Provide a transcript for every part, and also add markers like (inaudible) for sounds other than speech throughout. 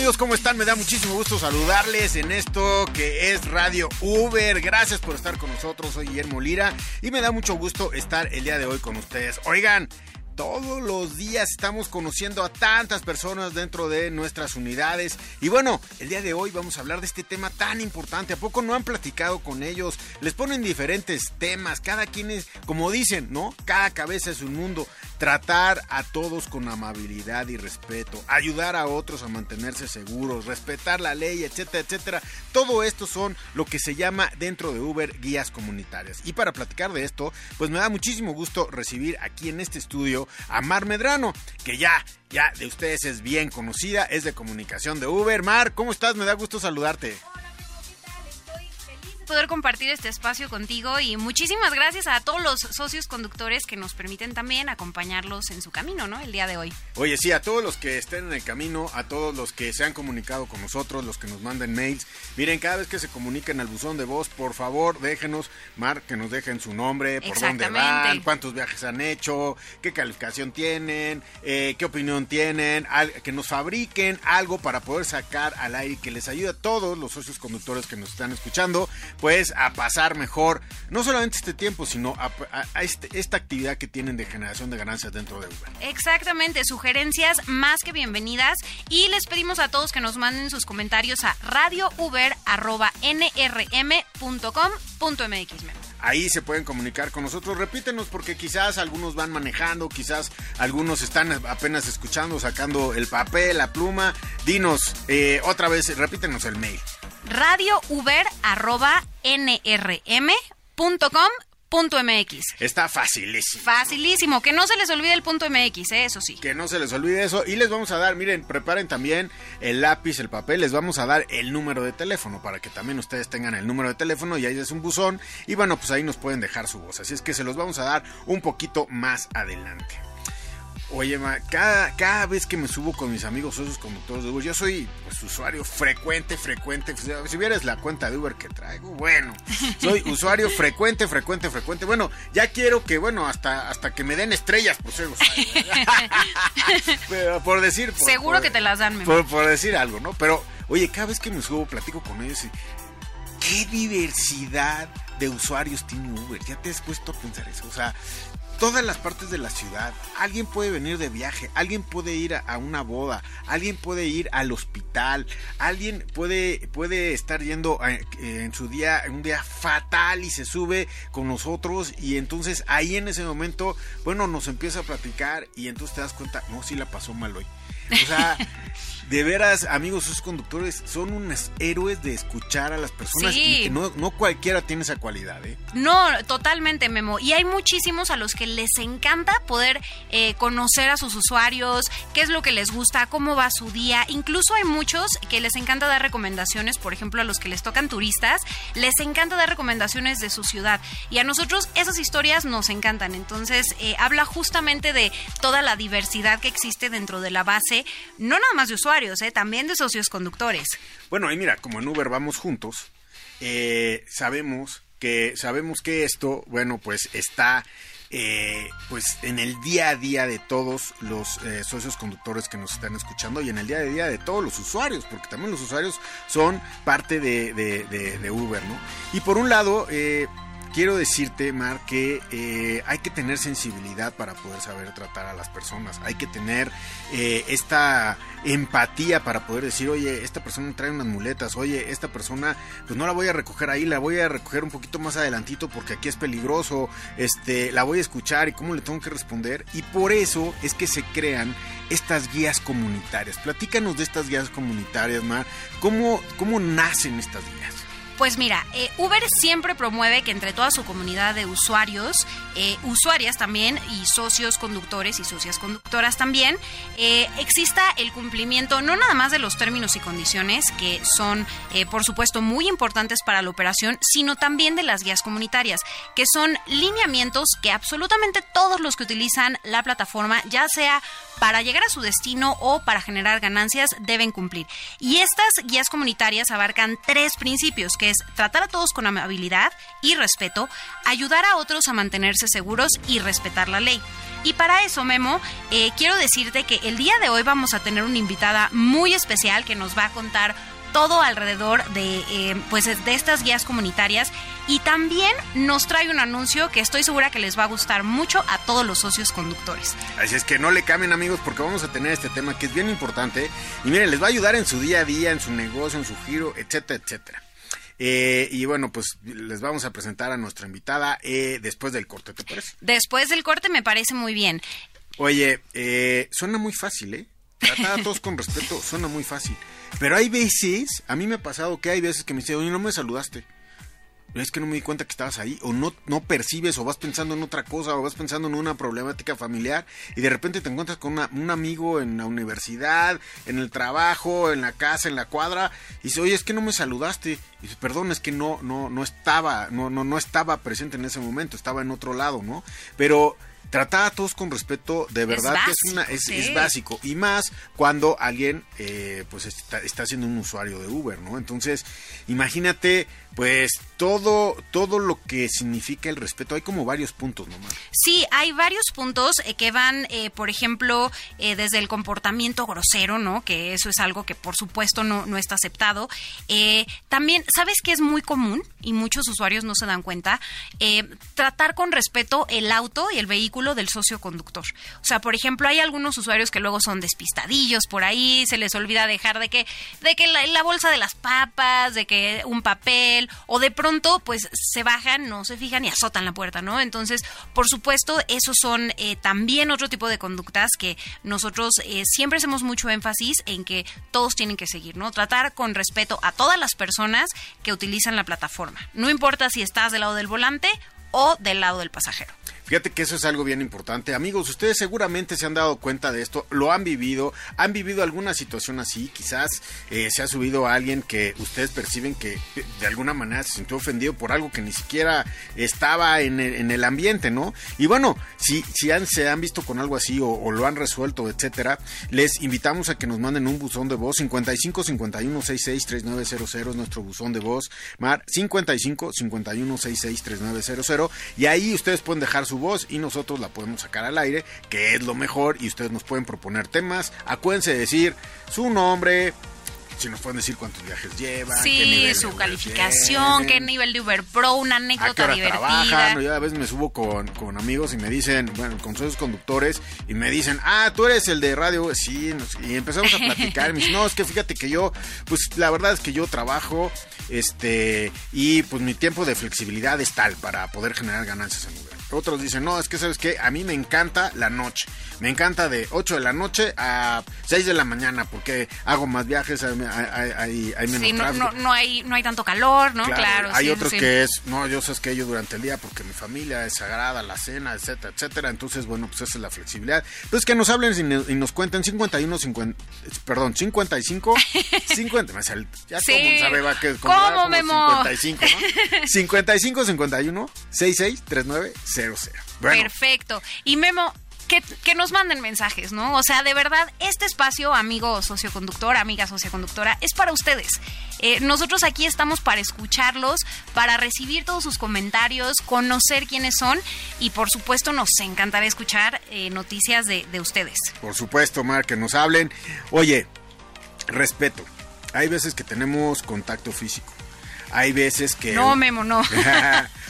Amigos? ¿Cómo están? Me da muchísimo gusto saludarles en esto que es Radio Uber. Gracias por estar con nosotros. Soy Guillermo Lira y me da mucho gusto estar el día de hoy con ustedes. Oigan, todos los días estamos conociendo a tantas personas dentro de nuestras unidades. Y bueno, el día de hoy vamos a hablar de este tema tan importante. ¿A poco no han platicado con ellos? Les ponen diferentes temas. Cada quien es, como dicen, ¿no? Cada cabeza es un mundo. Tratar a todos con amabilidad y respeto. Ayudar a otros a mantenerse seguros. Respetar la ley, etcétera, etcétera. Todo esto son lo que se llama dentro de Uber guías comunitarias. Y para platicar de esto, pues me da muchísimo gusto recibir aquí en este estudio a Mar Medrano, que ya, ya de ustedes es bien conocida, es de comunicación de Uber. Mar, ¿cómo estás? Me da gusto saludarte poder compartir este espacio contigo y muchísimas gracias a todos los socios conductores que nos permiten también acompañarlos en su camino, ¿no? El día de hoy. Oye, sí, a todos los que estén en el camino, a todos los que se han comunicado con nosotros, los que nos manden mails. Miren, cada vez que se comuniquen al buzón de voz, por favor, déjenos, Mar, que nos dejen su nombre, por dónde van, cuántos viajes han hecho, qué calificación tienen, eh, qué opinión tienen, que nos fabriquen algo para poder sacar al aire, que les ayude a todos los socios conductores que nos están escuchando pues a pasar mejor, no solamente este tiempo, sino a, este, esta actividad que tienen de generación de ganancias dentro de Uber. Exactamente, sugerencias más que bienvenidas y les pedimos a todos que nos manden sus comentarios a radiouber.nrm.com.mx. Ahí se pueden comunicar con nosotros. Repítenos porque quizás algunos van manejando, quizás algunos están apenas escuchando, sacando el papel, la pluma. Dinos eh, otra vez, repítenos el mail radiouber.nrm.com.mx. Está facilísimo. Facilísimo, que no se les olvide el punto MX, ¿eh? eso sí. Que no se les olvide eso. Y les vamos a dar, miren, preparen también el lápiz, el papel, les vamos a dar el número de teléfono para que también ustedes tengan el número de teléfono y ahí es un buzón. Y bueno, pues ahí nos pueden dejar su voz. Así es que se los vamos a dar un poquito más adelante. Oye, ma, cada, cada vez que me subo con mis amigos esos conductores de Uber, yo soy pues, usuario frecuente, frecuente. Si vieras la cuenta de Uber que traigo, bueno, soy (laughs) usuario frecuente, frecuente, frecuente. Bueno, ya quiero que, bueno, hasta, hasta que me den estrellas por ser usuario. (laughs) por decir. Seguro que te las dan, por, por, decir algo, ¿no? Pero, oye, cada vez que me subo, platico con ellos y. ¿Qué diversidad de usuarios tiene Uber? ¿Ya te has puesto a pensar eso? O sea, todas las partes de la ciudad. Alguien puede venir de viaje, alguien puede ir a, una boda, alguien puede ir al hospital, alguien puede, puede estar yendo eh, en su día, un día fatal y se sube con nosotros y entonces ahí en ese momento, bueno, nos empieza a platicar y entonces te das cuenta, no, sí la pasó mal hoy. O sea, de veras, amigos, sus conductores son unos héroes de escuchar a las personas y que no, no cualquiera tiene esa cualidad, ¿eh? No, totalmente, Memo. Y hay muchísimos a los que les encanta poder eh, conocer a sus usuarios, qué es lo que les gusta, cómo va su día. Incluso hay muchos que les encanta dar recomendaciones, por ejemplo, a los que les tocan turistas, les encanta dar recomendaciones de su ciudad. Y a nosotros esas historias nos encantan. Entonces, eh, habla justamente de toda la diversidad que existe dentro de la base, no nada más de usuarios, ¿eh? también de socios conductores. Bueno, y mira, como en Uber vamos juntos, eh, sabemos que sabemos que esto, bueno, pues está eh, pues en el día a día de todos los socios conductores que nos están escuchando y en el día a día de todos los usuarios, porque también los usuarios son parte de, de Uber, ¿no? Y por un lado, quiero decirte, Mar, que eh, hay que tener sensibilidad para poder saber tratar a las personas. Hay que tener eh, esta empatía para poder decir, oye, esta persona trae unas muletas, oye, esta persona, pues no la voy a recoger ahí, la voy a recoger un poquito más adelantito porque aquí es peligroso, este, la voy a escuchar y cómo le tengo que responder. Y por eso es que se crean estas guías comunitarias. Platícanos de estas guías comunitarias, Mar. ¿Cómo, cómo nacen estas guías? Pues mira, eh, Uber siempre promueve que entre toda su comunidad de usuarios, eh, usuarias también y socios conductores y socias conductoras también, eh, exista el cumplimiento no nada más de los términos y condiciones que son, por supuesto, muy importantes para la operación, sino también de las guías comunitarias, que son lineamientos que absolutamente todos los que utilizan la plataforma, ya sea para llegar a su destino o para generar ganancias, deben cumplir. Y estas guías comunitarias abarcan tres principios, que tratar a todos con amabilidad y respeto, ayudar a otros a mantenerse seguros y respetar la ley. Y para eso, Memo, eh, quiero decirte que el día de hoy vamos a tener una invitada muy especial que nos va a contar todo alrededor de, eh, pues, de estas guías comunitarias y también nos trae un anuncio que estoy segura que les va a gustar mucho a todos los socios conductores. Así es que no le cambien amigos porque vamos a tener este tema que es bien importante y miren, les va a ayudar en su día a día, en su negocio, en su giro, etcétera, etcétera. Eh, y bueno, pues les vamos a presentar a nuestra invitada eh, después del corte, ¿te parece? Después del corte me parece muy bien. Oye, suena muy fácil, ¿eh? Tratar a todos con respeto suena muy fácil. Pero hay veces, a mí me ha pasado que hay veces que me dicen, oye, no me saludaste. Es que no me di cuenta que estabas ahí, o no, no percibes, o vas pensando en otra cosa, o vas pensando en una problemática familiar, y de repente te encuentras con un amigo en la universidad, en el trabajo, en la casa, en la cuadra, y dice, oye, es que no me saludaste. Y dice, perdón, es que no, no, no estaba, no, no, no estaba presente en ese momento, estaba en otro lado, ¿no? Pero tratar a todos con respeto de verdad que es una es, básico y más cuando alguien eh, pues está, está, siendo un usuario de Uber no entonces imagínate pues todo todo lo que significa el respeto. Hay como varios puntos nomás sí hay varios puntos eh, que van eh, por ejemplo desde el comportamiento grosero no que eso es algo que por supuesto no, no está aceptado. También sabes que es muy común y muchos usuarios no se dan cuenta. Tratar con respeto el auto y el vehículo del socio conductor. O sea, por ejemplo, hay algunos usuarios que luego son despistadillos por ahí, se les olvida dejar de que, de que la, bolsa de las papas, de que un papel, o de pronto, pues se bajan, no se fijan y azotan la puerta, ¿no? Entonces, por supuesto, esos son eh, también otro tipo de conductas que nosotros eh, siempre hacemos mucho énfasis en que todos tienen que seguir, ¿no? Tratar con respeto a todas las personas que utilizan la plataforma. No importa si estás del lado del volante o del lado del pasajero. Fíjate que eso es algo bien importante. Amigos, ustedes seguramente se han dado cuenta de esto, lo han vivido, han vivido alguna situación así, quizás eh, se ha subido a alguien que ustedes perciben que de alguna manera se sintió ofendido por algo que ni siquiera estaba en el, ambiente, ¿no? Y bueno, si, si han, se han visto con algo así o, lo han resuelto, etcétera, les invitamos a que nos manden un buzón de voz 55 51 66 3900 es nuestro buzón de voz, Mar 55 51 66 3900 y ahí ustedes pueden dejar su voz y nosotros la podemos sacar al aire, que es lo mejor y ustedes nos pueden proponer temas. Acuérdense de decir su nombre, si nos pueden decir cuántos viajes llevan. Sí, su calificación, qué nivel de Uber Pro, una anécdota divertida. Trabajan, yo a veces me subo con, con, amigos y me dicen, bueno, con sus conductores, y me dicen, ah, tú eres el de radio, sí, y empezamos a platicar, y me dicen, no, es que fíjate que yo, pues la verdad es que yo trabajo, este, y pues mi tiempo de flexibilidad es tal para poder generar ganancias en Uber. Otros dicen, no, es que sabes que a mí me encanta la noche. Me encanta de 8 de la noche a 6 de la mañana porque hago más viajes, hay, hay, hay menos sí, no, no, hay, no hay tanto calor, ¿no? Claro. hay otros que es, no, yo sé que yo durante el día porque mi familia es sagrada, la cena, etcétera, etcétera. Entonces, bueno, pues esa es la flexibilidad. Entonces, que nos hablen y, nos cuenten 51, 50, perdón, 55, 50, (laughs) ya todo mundo sabe va que ¿Cómo, Memo? 55, ¿no? 55, 51, 66, 39, 00. Perfecto. Y Memo, que, que, nos manden mensajes, ¿no? O sea, de verdad, este espacio, amigo socioconductor, amiga socioconductora, es para ustedes. Eh, nosotros aquí estamos para escucharlos, para recibir todos sus comentarios, conocer quiénes son y por supuesto nos encantará escuchar eh, noticias de, de ustedes. Por supuesto, Mar, que nos hablen. Oye, respeto. Hay veces que tenemos contacto físico. Hay veces que... No, Memo, no. (laughs)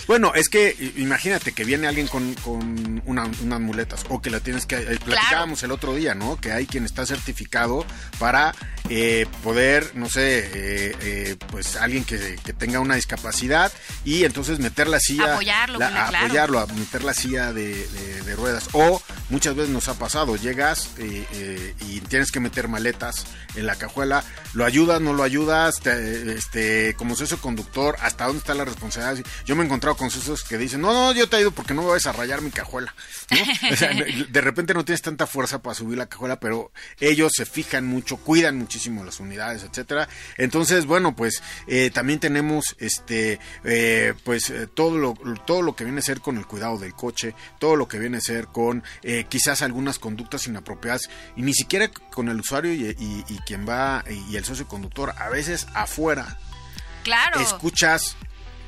Bueno, es que imagínate que viene alguien con, con unas muletas o que la tienes que... Eh, platicábamos el otro día, ¿no? Que hay quien está certificado para eh, poder, no sé, eh, pues alguien que, tenga una discapacidad y entonces meter la silla... Apoyarlo, apoyarlo, a meter la silla de, ruedas. O muchas veces nos ha pasado, llegas eh, eh, y tienes que meter maletas en la cajuela, lo ayudas, no lo ayudas, este, como socio conductor, hasta dónde está la responsabilidad. Yo me he encontrado con socios que dicen, no, no, yo te ayudo porque no me vas a rayar mi cajuela. (laughs) de repente no tienes tanta fuerza para subir la cajuela, pero ellos se fijan mucho, cuidan muchísimo las unidades, etcétera. Entonces, bueno, pues eh, también tenemos este, pues todo lo, todo lo que viene a ser con el cuidado del coche, todo lo que viene a ser con eh, quizás algunas conductas inapropiadas y ni siquiera con el usuario y, quien va y el socio conductor, a veces afuera. Claro. Escuchas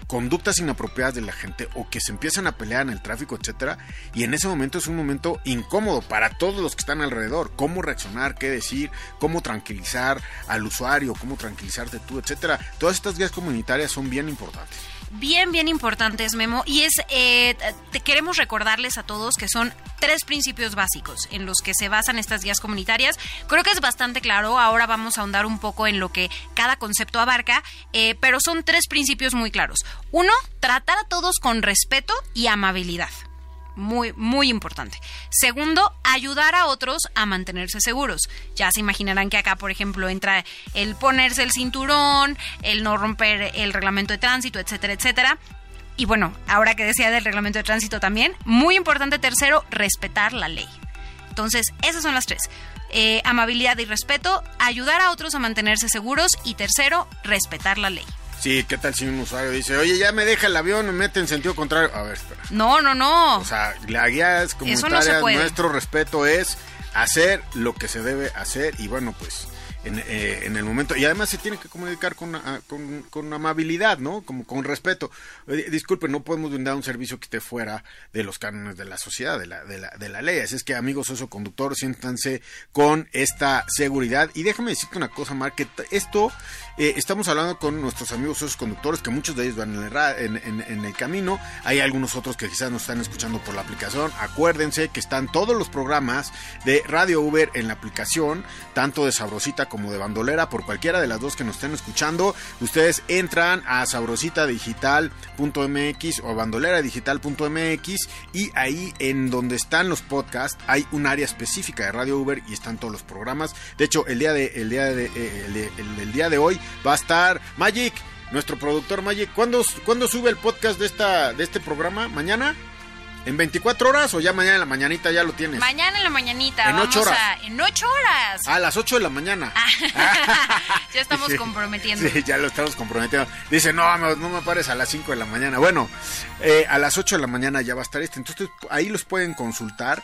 conductas inapropiadas de la gente o que se empiezan a pelear en el tráfico, etcétera, y en ese momento es un momento incómodo para todos los que están alrededor, cómo reaccionar, qué decir, cómo tranquilizar al usuario, cómo tranquilizarte tú, etcétera. Todas estas guías comunitarias son bien importantes bien, bien importantes, Memo, y es, eh, queremos recordarles a todos que son tres principios básicos en los que se basan estas guías comunitarias. Creo que es bastante claro, ahora vamos a ahondar un poco en lo que cada concepto abarca, eh, pero son tres principios muy claros. Uno, tratar a todos con respeto y amabilidad muy, muy importante. Segundo, ayudar a otros a mantenerse seguros. Ya se imaginarán que acá, por ejemplo, entra el ponerse el cinturón, el no romper el reglamento de tránsito, etcétera, etcétera. Y bueno, ahora que decía del reglamento de tránsito también, muy importante tercero, respetar la ley. Entonces, esas son las tres. Eh, amabilidad y respeto, ayudar a otros a mantenerse seguros y tercero, respetar la ley. Sí, ¿qué tal si un usuario dice, oye, ya me deja el avión, me mete en sentido contrario? A ver, espera. No, no, no. O sea, la guía es comunitaria, nuestro respeto es hacer lo que se debe hacer y bueno, pues eh, en, el momento. Y además se tiene que comunicar con, ah, con, amabilidad, ¿no? Como con respeto. disculpe, no podemos brindar un servicio que esté fuera de los cánones de la sociedad, de la, de la, de la ley. Así es que, amigos socioconductores, siéntanse con esta seguridad. Y déjame decirte una cosa, Mar, que esto eh, estamos hablando con nuestros amigos socioconductores, que muchos de ellos van en el, en el camino. Hay algunos otros que quizás nos están escuchando por la aplicación. Acuérdense que están todos los programas de Radio Uber en la aplicación, tanto de Sabrosita como de bandolera, por cualquiera de las dos que nos estén escuchando, ustedes entran a sabrositadigital.mx o a bandoleradigital.mx y ahí en donde están los podcasts hay un área específica de Radio Uber y están todos los programas. De hecho, el día de, el día de, eh, el, día de hoy va a estar Magic, nuestro productor Magic. ¿Cuándo, ¿Cuándo sube el podcast de, esta, de este programa? ¿Mañana? ¿En 24 horas o ya mañana en la mañanita ya lo tienes? Mañana en la mañanita. En 8 horas. en 8 horas. A las 8 de la mañana. (laughs) ya estamos comprometiendo. Sí, ya lo estamos comprometiendo. Dice, no, no, me pares a las 5 de la mañana. Bueno, eh, a las 8 de la mañana ya va a estar este. Entonces ahí los pueden consultar.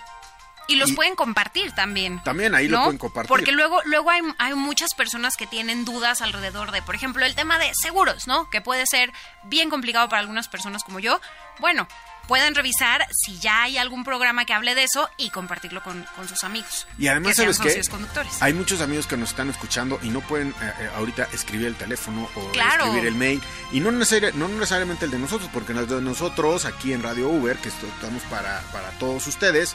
Y los pueden compartir también. También ahí lo pueden compartir. Porque luego, luego hay, hay muchas personas que tienen dudas alrededor de, por ejemplo, el tema de seguros, ¿no? Que puede ser bien complicado para algunas personas como yo. Bueno, pueden revisar si ya hay algún programa que hable de eso y compartirlo con, sus amigos. Y además, ¿sabes qué? Hay muchos amigos que nos están escuchando y no pueden eh, eh, ahorita escribir el teléfono o escribir el mail. Y no, no necesariamente el de nosotros, porque el de nosotros aquí en Radio Uber, que estamos para, para todos ustedes,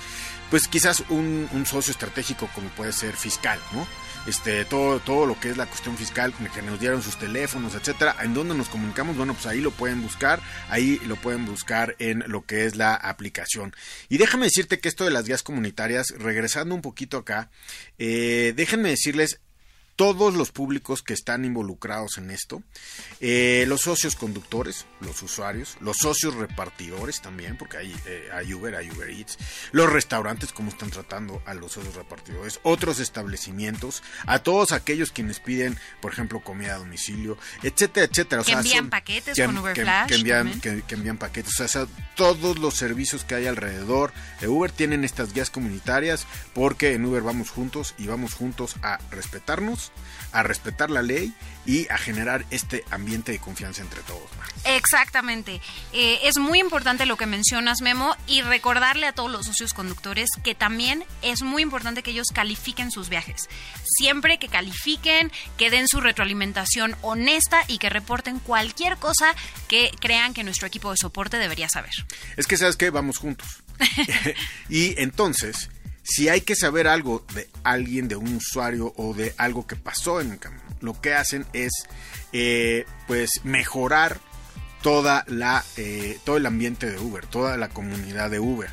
pues quizás un, un socio estratégico como puede ser fiscal, ¿no? este, todo, todo lo que es la cuestión fiscal, que nos dieron sus teléfonos, etcétera, en donde nos comunicamos, bueno, pues ahí lo pueden buscar, ahí lo pueden buscar en lo que es la aplicación. Y déjame decirte que esto de las guías comunitarias, regresando un poquito acá, eh, déjenme decirles todos los públicos que están involucrados en esto, eh, los socios conductores, los usuarios, los socios repartidores también, porque hay, eh, hay Uber, hay Uber Eats, los restaurantes, cómo están tratando a los socios repartidores, otros establecimientos, a todos aquellos quienes piden, por ejemplo, comida a domicilio, etcétera, etcétera. que envían paquetes con Uber Flash. Que envían, que, envían paquetes, o sea, todos los servicios que hay alrededor de Uber tienen estas guías comunitarias, porque en Uber vamos juntos y vamos juntos a respetarnos a respetar la ley y a generar este ambiente de confianza entre todos. Exactamente. Eh, es muy importante lo que mencionas, Memo, y recordarle a todos los socios conductores que también es muy importante que ellos califiquen sus viajes. Siempre que califiquen, que den su retroalimentación honesta y que reporten cualquier cosa que crean que nuestro equipo de soporte debería saber. Es que, ¿sabes qué? Vamos juntos. (laughs) (laughs) y entonces si hay que saber algo de alguien, de un usuario o de algo que pasó en el camino, lo que hacen es eh, pues mejorar toda la, eh, todo el ambiente de Uber, toda la comunidad de Uber.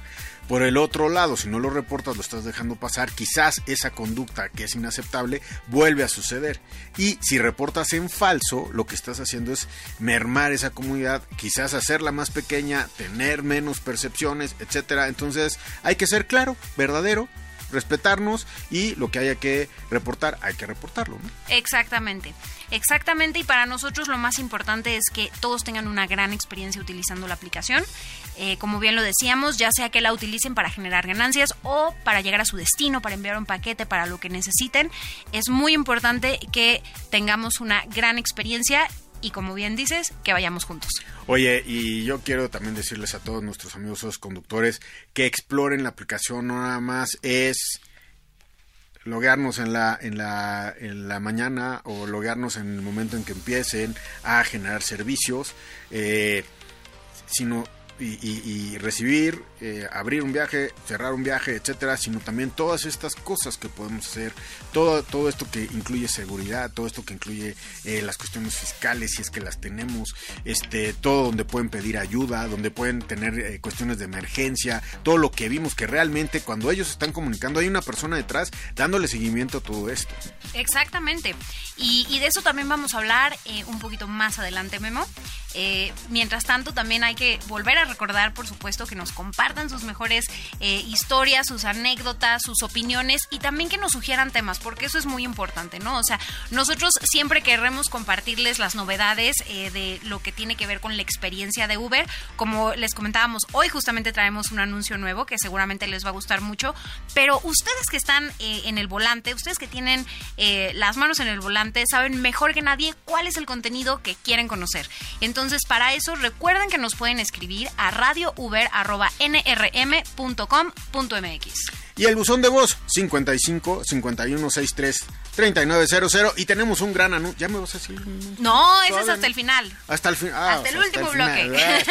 Por el otro lado, si no lo reportas, lo estás dejando pasar, quizás esa conducta que es inaceptable vuelve a suceder. Y si reportas en falso, lo que estás haciendo es mermar esa comunidad, quizás hacerla más pequeña, tener menos percepciones, etcétera. Entonces, hay que ser claro, verdadero, respetarnos y lo que haya que reportar, hay que reportarlo. Exactamente. Exactamente, y para nosotros lo más importante es que todos tengan una gran experiencia utilizando la aplicación. Eh, como bien lo decíamos, ya sea que la utilicen para generar ganancias o para llegar a su destino, para enviar un paquete, para lo que necesiten, es muy importante que tengamos una gran experiencia y como bien dices, que vayamos juntos. Oye, y yo quiero también decirles a todos nuestros amigos conductores que exploren la aplicación, no nada más es loguearnos en la, en la, en la mañana o loguearnos en el momento en que empiecen a generar servicios, eh, sino y, recibir, eh, abrir un viaje, cerrar un viaje, etcétera, sino también todas estas cosas que podemos hacer, todo, todo esto que incluye seguridad, todo esto que incluye eh, las cuestiones fiscales, si es que las tenemos, este, todo donde pueden pedir ayuda, donde pueden tener eh, cuestiones de emergencia, todo lo que vimos que realmente cuando ellos están comunicando hay una persona detrás dándole seguimiento a todo esto. Exactamente. Y, de eso también vamos a hablar un poquito más adelante, Memo. mientras tanto, también hay que volver a recordar, por supuesto, que nos compartan sus mejores eh, historias, sus anécdotas, sus opiniones y también que nos sugieran temas, porque eso es muy importante, ¿no? O sea, nosotros siempre queremos compartirles las novedades eh, de lo que tiene que ver con la experiencia de Uber. Como les comentábamos, hoy justamente traemos un anuncio nuevo que seguramente les va a gustar mucho, pero ustedes que están eh, en el volante, ustedes que tienen las manos en el volante, saben mejor que nadie cuál es el contenido que quieren conocer. Entonces, para eso, recuerden que nos pueden escribir a radiouber.nrm.com.mx. Y el buzón de voz 55 5163 3900 y tenemos un gran anuncio. ¿Ya me vas a decir? No, ese es hasta el final. Hasta el final. Ah, hasta el último bloque.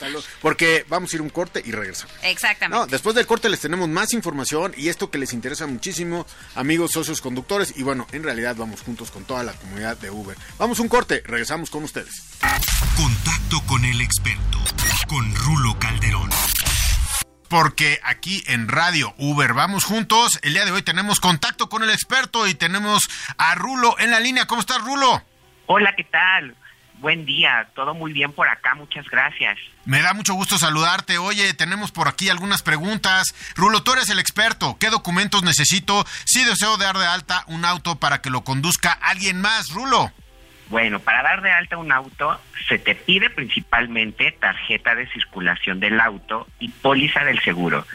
(laughs) porque vamos a ir un corte y regresamos. Exactamente. después del corte les tenemos más información y esto que les interesa muchísimo, amigos socios conductores. Y bueno, en realidad vamos juntos con toda la comunidad de Uber. Vamos un corte, regresamos con ustedes. Contacto con el experto, con Rulo Calderón porque aquí en Radio Uber vamos juntos. El día de hoy tenemos contacto con el experto y tenemos a Rulo en la línea. ¿Cómo estás, Rulo? Hola, ¿qué tal? Buen día, todo muy bien por acá, muchas gracias. Me da mucho gusto saludarte. Oye, tenemos por aquí algunas preguntas. Rulo, tú eres el experto. ¿Qué documentos necesito si deseo dar de alta un auto para que lo conduzca alguien más, Rulo? Bueno, para dar de alta un auto se te pide principalmente tarjeta de circulación del auto y póliza del seguro.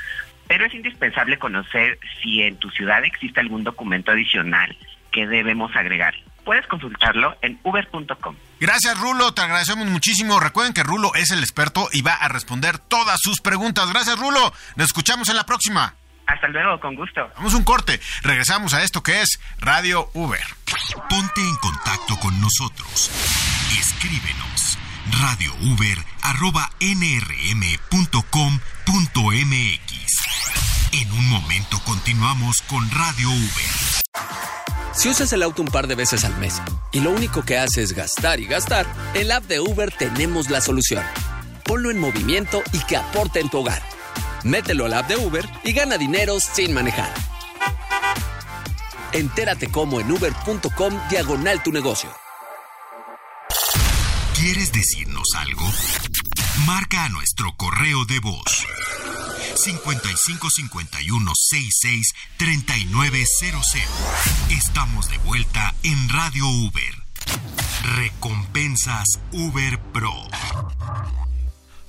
Pero es indispensable conocer si en tu ciudad existe algún documento adicional que debemos agregar. Puedes consultarlo en uber.com. Gracias, Rulo. Te agradecemos muchísimo. Recuerden que Rulo es el experto y va a responder todas sus preguntas. Gracias, Rulo. Nos escuchamos en la próxima. Hasta luego, con gusto. Vamos un corte. Regresamos a esto que es Radio Uber. Ponte en contacto con nosotros. Escríbenos radiouber.nrm.com.mx. En un momento continuamos con Radio Uber. Si usas el auto un par de veces al mes y lo único que hace es gastar y gastar, en la app de Uber tenemos la solución. Ponlo en movimiento y que aporte en tu hogar Mételo al app de Uber y gana dinero sin manejar. Entérate cómo en uber.com diagonal tu negocio. ¿Quieres decirnos algo? Marca a nuestro correo de voz 5551 66 3900. Estamos de vuelta en Radio Uber. Recompensas Uber Pro.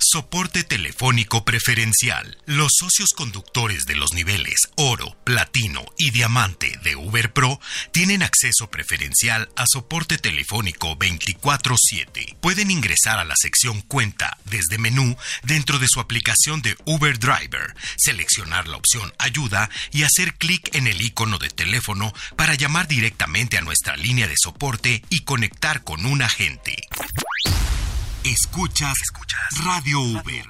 Soporte telefónico preferencial. Los socios conductores de los niveles oro, platino y diamante de Uber Pro tienen acceso preferencial a soporte telefónico 24/7. Pueden ingresar a la sección Cuenta desde menú dentro de su aplicación de Uber Driver, seleccionar la opción Ayuda y hacer clic en el icono de teléfono para llamar directamente a nuestra línea de soporte y conectar con un agente. Escuchas, Escuchas Radio Uber.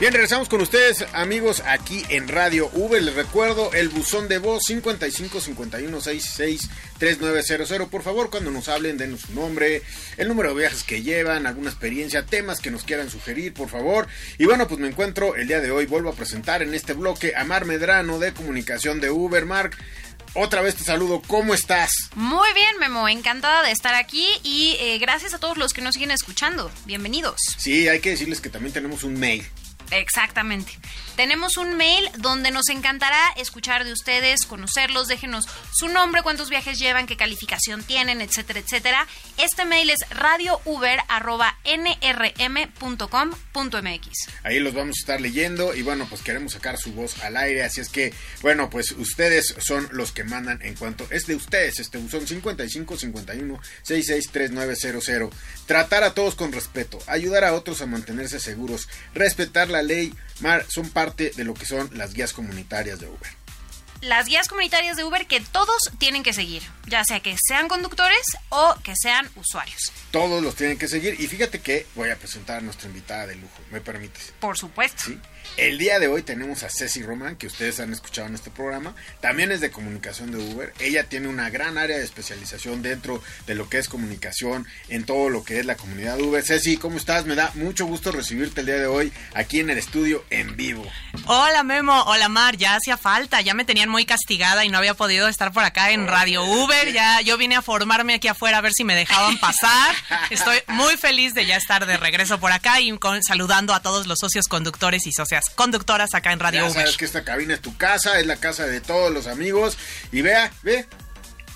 Bien, regresamos con ustedes, amigos, aquí en Radio V. Les recuerdo el buzón de voz 55 51 66 3900. Por favor, cuando nos hablen, denos su nombre, el número de viajes que llevan, alguna experiencia, temas que nos quieran sugerir, por favor. Y bueno, pues me encuentro el día de hoy, vuelvo a presentar en este bloque a Mar Medrano de Comunicación de Uber. Mark, otra vez te saludo, ¿cómo estás? Muy bien, Memo, encantada de estar aquí y eh, gracias a todos los que nos siguen escuchando. Bienvenidos. Sí, hay que decirles que también tenemos un mail. Exactamente. Tenemos un mail donde nos encantará escuchar de ustedes, conocerlos, déjenos su nombre, cuántos viajes llevan, qué calificación tienen, etcétera, etcétera. Este mail es radiouber.nrm.com.mx. Ahí los vamos a estar leyendo y bueno, pues queremos sacar su voz al aire, así es que, bueno, pues ustedes son los que mandan en cuanto es de ustedes, este son 55 51 66 3900. Tratar a todos con respeto, ayudar a otros a mantenerse seguros, respetar la ley, Mar, son parte de lo que son las guías comunitarias de Uber. Las guías comunitarias de Uber que todos tienen que seguir, ya sea que sean conductores o que sean usuarios. Todos los tienen que seguir y fíjate que voy a presentar a nuestra invitada de lujo, ¿me permites? Por supuesto. Sí. El día de hoy tenemos a Ceci Roman, que ustedes han escuchado en este programa. También es de comunicación de Uber. Ella tiene una gran área de especialización dentro de lo que es comunicación en todo lo que es la comunidad de Uber. Ceci, ¿cómo estás? Me da mucho gusto recibirte el día de hoy aquí en el estudio en vivo. Hola Memo, hola Mar, ya hacía falta, ya me tenían muy castigada y no había podido estar por acá en Radio Uber. Ya yo vine a formarme aquí afuera a ver si me dejaban pasar. Estoy muy feliz de ya estar de regreso por acá y saludando a todos los socios conductores y socias conductoras acá en Radio ya sabes que esta cabina es tu casa, es la casa de todos los amigos. Y vea, ve,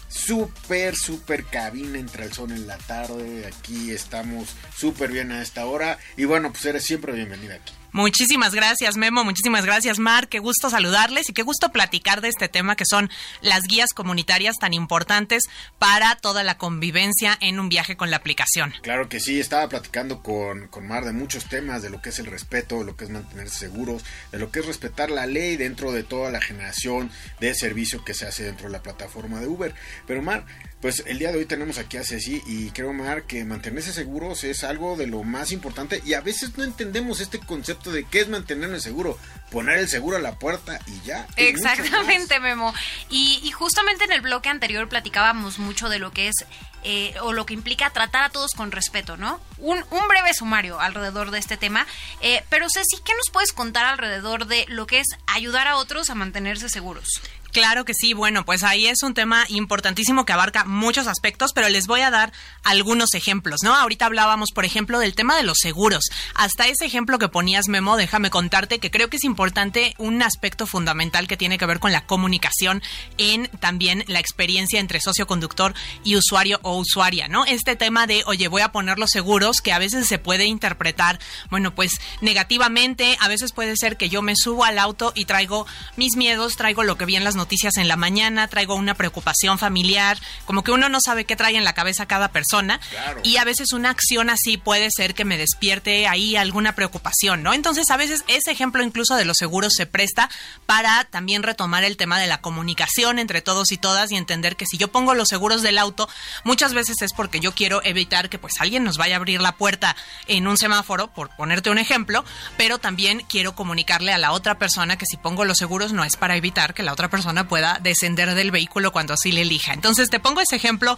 súper, súper cabina entre el sol en la tarde. Aquí estamos súper bien a esta hora. Y bueno, pues eres siempre bienvenida aquí. Muchísimas gracias, Memo. Muchísimas gracias, Mar. Qué gusto saludarles y qué gusto platicar de este tema que son las guías comunitarias tan importantes para toda la convivencia en un viaje con la aplicación. Claro que sí, estaba platicando con, con Mar de muchos temas, de lo que es el respeto, de lo que es mantenerse seguros, de lo que es respetar la ley dentro de toda la generación de servicio que se hace dentro de la plataforma de Uber. Pero Mar, pues el día de hoy tenemos aquí a Ceci y creo, Mar, que mantenerse seguros es algo de lo más importante y a veces no entendemos este concepto de qué es mantenernos seguro. Poner el seguro a la puerta y ya. Exactamente, Memo. Y, y, justamente en el bloque anterior platicábamos mucho de lo que es eh, o lo que implica tratar a todos con respeto, ¿no? Un, un breve sumario alrededor de este tema. Eh, pero Ceci, ¿qué nos puedes contar alrededor de lo que es ayudar a otros a mantenerse seguros? Claro que sí, bueno, pues ahí es un tema importantísimo que abarca muchos aspectos, pero les voy a dar algunos ejemplos, ¿no? Ahorita hablábamos, por ejemplo, del tema de los seguros. Hasta ese ejemplo que ponías, Memo, déjame contarte que creo que es importante un aspecto fundamental que tiene que ver con la comunicación en también la experiencia entre socio conductor y usuario o usuaria, ¿no? Este tema de, oye, voy a poner los seguros, que a veces se puede interpretar, bueno, pues negativamente, a veces puede ser que yo me subo al auto y traigo mis miedos, traigo lo que vi en las noticias en la mañana, traigo una preocupación familiar, como que uno no sabe qué trae en la cabeza cada persona y a veces una acción así puede ser que me despierte ahí alguna preocupación, ¿no? Entonces a veces ese ejemplo incluso de los seguros se presta para también retomar el tema de la comunicación entre todos y todas y entender que si yo pongo los seguros del auto, muchas veces es porque yo quiero evitar que pues alguien nos vaya a abrir la puerta en un semáforo, por ponerte un ejemplo, pero también quiero comunicarle a la otra persona que si pongo los seguros no es para evitar que la otra persona pueda descender del vehículo cuando así le elija. Entonces te pongo ese ejemplo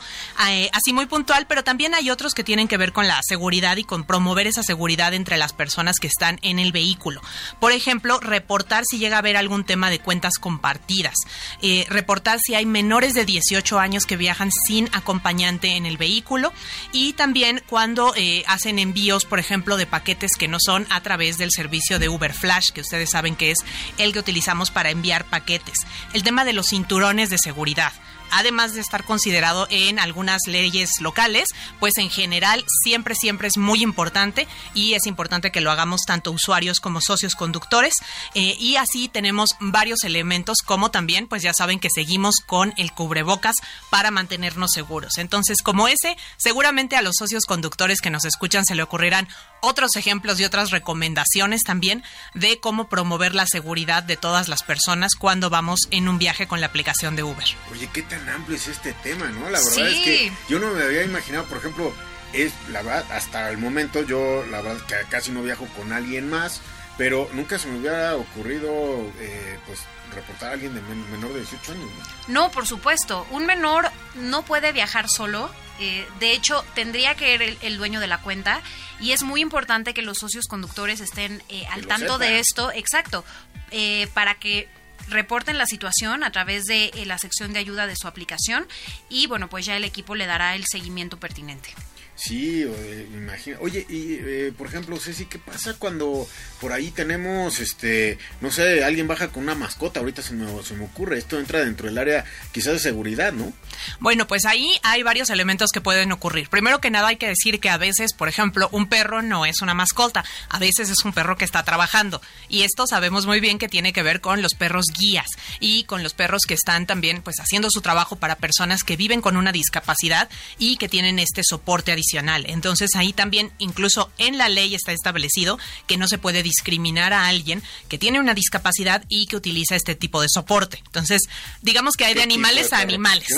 eh, así muy puntual, pero también hay otros que tienen que ver con la seguridad y con promover esa seguridad entre las personas que están en el vehículo. Por ejemplo, reportar si llega a haber algún tema de cuentas compartidas, eh, reportar si hay menores de 18 años que viajan sin acompañante en el vehículo y también cuando eh, hacen envíos, por ejemplo, de paquetes que no son a través del servicio de Uber Flash, que ustedes saben que es el que utilizamos para enviar paquetes. El tema de los cinturones de seguridad además de estar considerado en algunas leyes locales, pues en general siempre, siempre es muy importante y es importante que lo hagamos tanto usuarios como socios conductores. Eh, y así tenemos varios elementos, como también, pues ya saben que seguimos con el cubrebocas para mantenernos seguros. Entonces, como ese, seguramente a los socios conductores que nos escuchan se le ocurrirán otros ejemplos y otras recomendaciones también de cómo promover la seguridad de todas las personas cuando vamos en un viaje con la aplicación de Uber. Oye, qué tan amplio es este tema, ¿no? La verdad es que yo no me había imaginado, por ejemplo, es la verdad, hasta el momento yo la verdad que casi no viajo con alguien más pero nunca se me hubiera ocurrido, eh, pues, reportar a alguien de menor de 18 años. ¿no? por supuesto. Un menor no puede viajar solo. Eh, de hecho, tendría que ir el, dueño de la cuenta y es muy importante que los socios conductores estén eh, al tanto de esto, exacto, eh, para que reporten la situación a través de la sección de ayuda de su aplicación y bueno, pues ya el equipo le dará el seguimiento pertinente. Sí, eh, imagina. Oye, y eh, por ejemplo, Ceci, ¿qué pasa cuando por ahí tenemos, este, no sé, alguien baja con una mascota? Ahorita se me, se me ocurre, esto entra dentro del área quizás de seguridad, ¿no? Bueno, pues ahí hay varios elementos que pueden ocurrir. Primero que nada hay que decir que a veces, por ejemplo, un perro no es una mascota, a veces es un perro que está trabajando. Y esto sabemos muy bien que tiene que ver con los perros guías y con los perros que están también pues haciendo su trabajo para personas que viven con una discapacidad y que tienen este soporte adicional entonces ahí también, incluso en la ley está establecido que no se puede discriminar a alguien que tiene una discapacidad y que utiliza este tipo de soporte. Entonces, digamos que hay de animales a animales.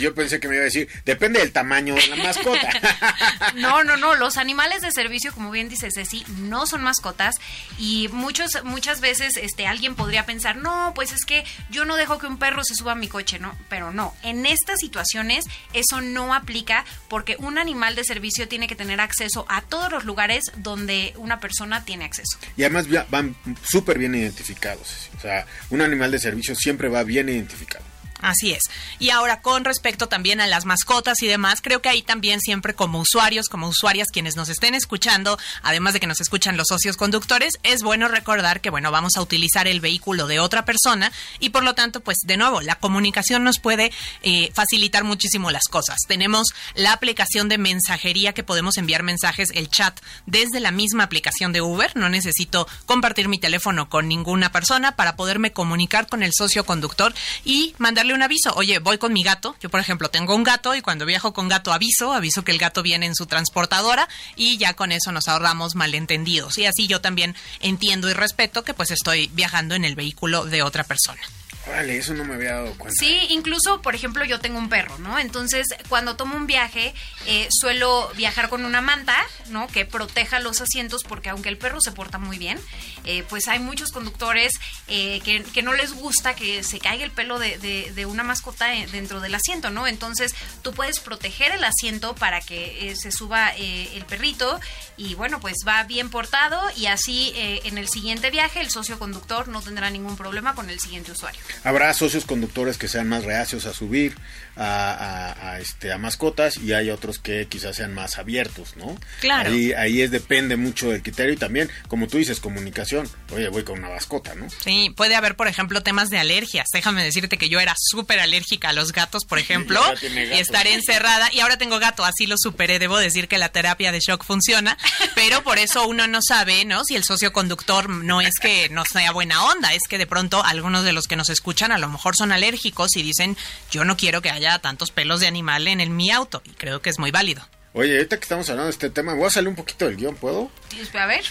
Yo, pensé que me iba a decir, depende del tamaño de la mascota. (laughs) no, no, no, los animales de servicio, como bien dice Ceci, no son mascotas y muchos, muchas veces este, alguien podría pensar, no, pues es que yo no dejo que un perro se suba a mi coche, ¿no? Pero no, en estas situaciones eso no aplica porque un animal de servicio tiene que tener acceso a todos los lugares donde una persona tiene acceso. Y además van súper bien identificados. O sea, un animal de servicio siempre va bien identificado. Así es. Y ahora con respecto también a las mascotas y demás, creo que ahí también siempre como usuarios, como usuarias quienes nos estén escuchando, además de que nos escuchan los socios conductores, es bueno recordar que bueno, vamos a utilizar el vehículo de otra persona y por lo tanto, pues de nuevo, la comunicación nos puede eh, facilitar muchísimo las cosas. Tenemos la aplicación de mensajería que podemos enviar mensajes, el chat, desde la misma aplicación de Uber. No necesito compartir mi teléfono con ninguna persona para poderme comunicar con el socio conductor y mandar un aviso. Oye, voy con mi gato. Yo, por ejemplo, tengo un gato y cuando viajo con gato aviso, aviso que el gato viene en su transportadora y ya con eso nos ahorramos malentendidos. Y así yo también entiendo y respeto que pues estoy viajando en el vehículo de otra persona. Vale, eso no me había dado cuenta. Sí, incluso, por ejemplo, yo tengo un perro, ¿no? Entonces, cuando tomo un viaje, eh, suelo viajar con una manta, ¿no? Que proteja los asientos, porque aunque el perro se porta muy bien, eh, pues hay muchos conductores eh, que, no les gusta que se caiga el pelo de, de, una mascota dentro del asiento, ¿no? Entonces, tú puedes proteger el asiento para que se suba el perrito y, bueno, pues va bien portado y así en el siguiente viaje el socio conductor no tendrá ningún problema con el siguiente usuario. Habrá socios conductores que sean más reacios a subir a, este, a mascotas y hay otros que quizás sean más abiertos, ¿no? Claro. Ahí, ahí es, depende mucho del criterio y también, como tú dices, comunicación. Oye, voy con una mascota, ¿no? Sí, puede haber, por ejemplo, temas de alergias. Déjame decirte que yo era súper alérgica a los gatos, por (laughs) ejemplo, y, estaré encerrada y ahora tengo gato, así lo superé. Debo decir que la terapia de shock funciona, pero por eso uno no sabe, ¿no? Si el socio conductor no es que no sea buena onda, es que de pronto algunos de los que nos escuchan a lo mejor son alérgicos y dicen, yo no quiero que haya tantos pelos de animal en el, mi auto. Y creo que es muy válido. Oye, ahorita que estamos hablando de este tema, voy a salir un poquito del guion, ¿puedo? A ver.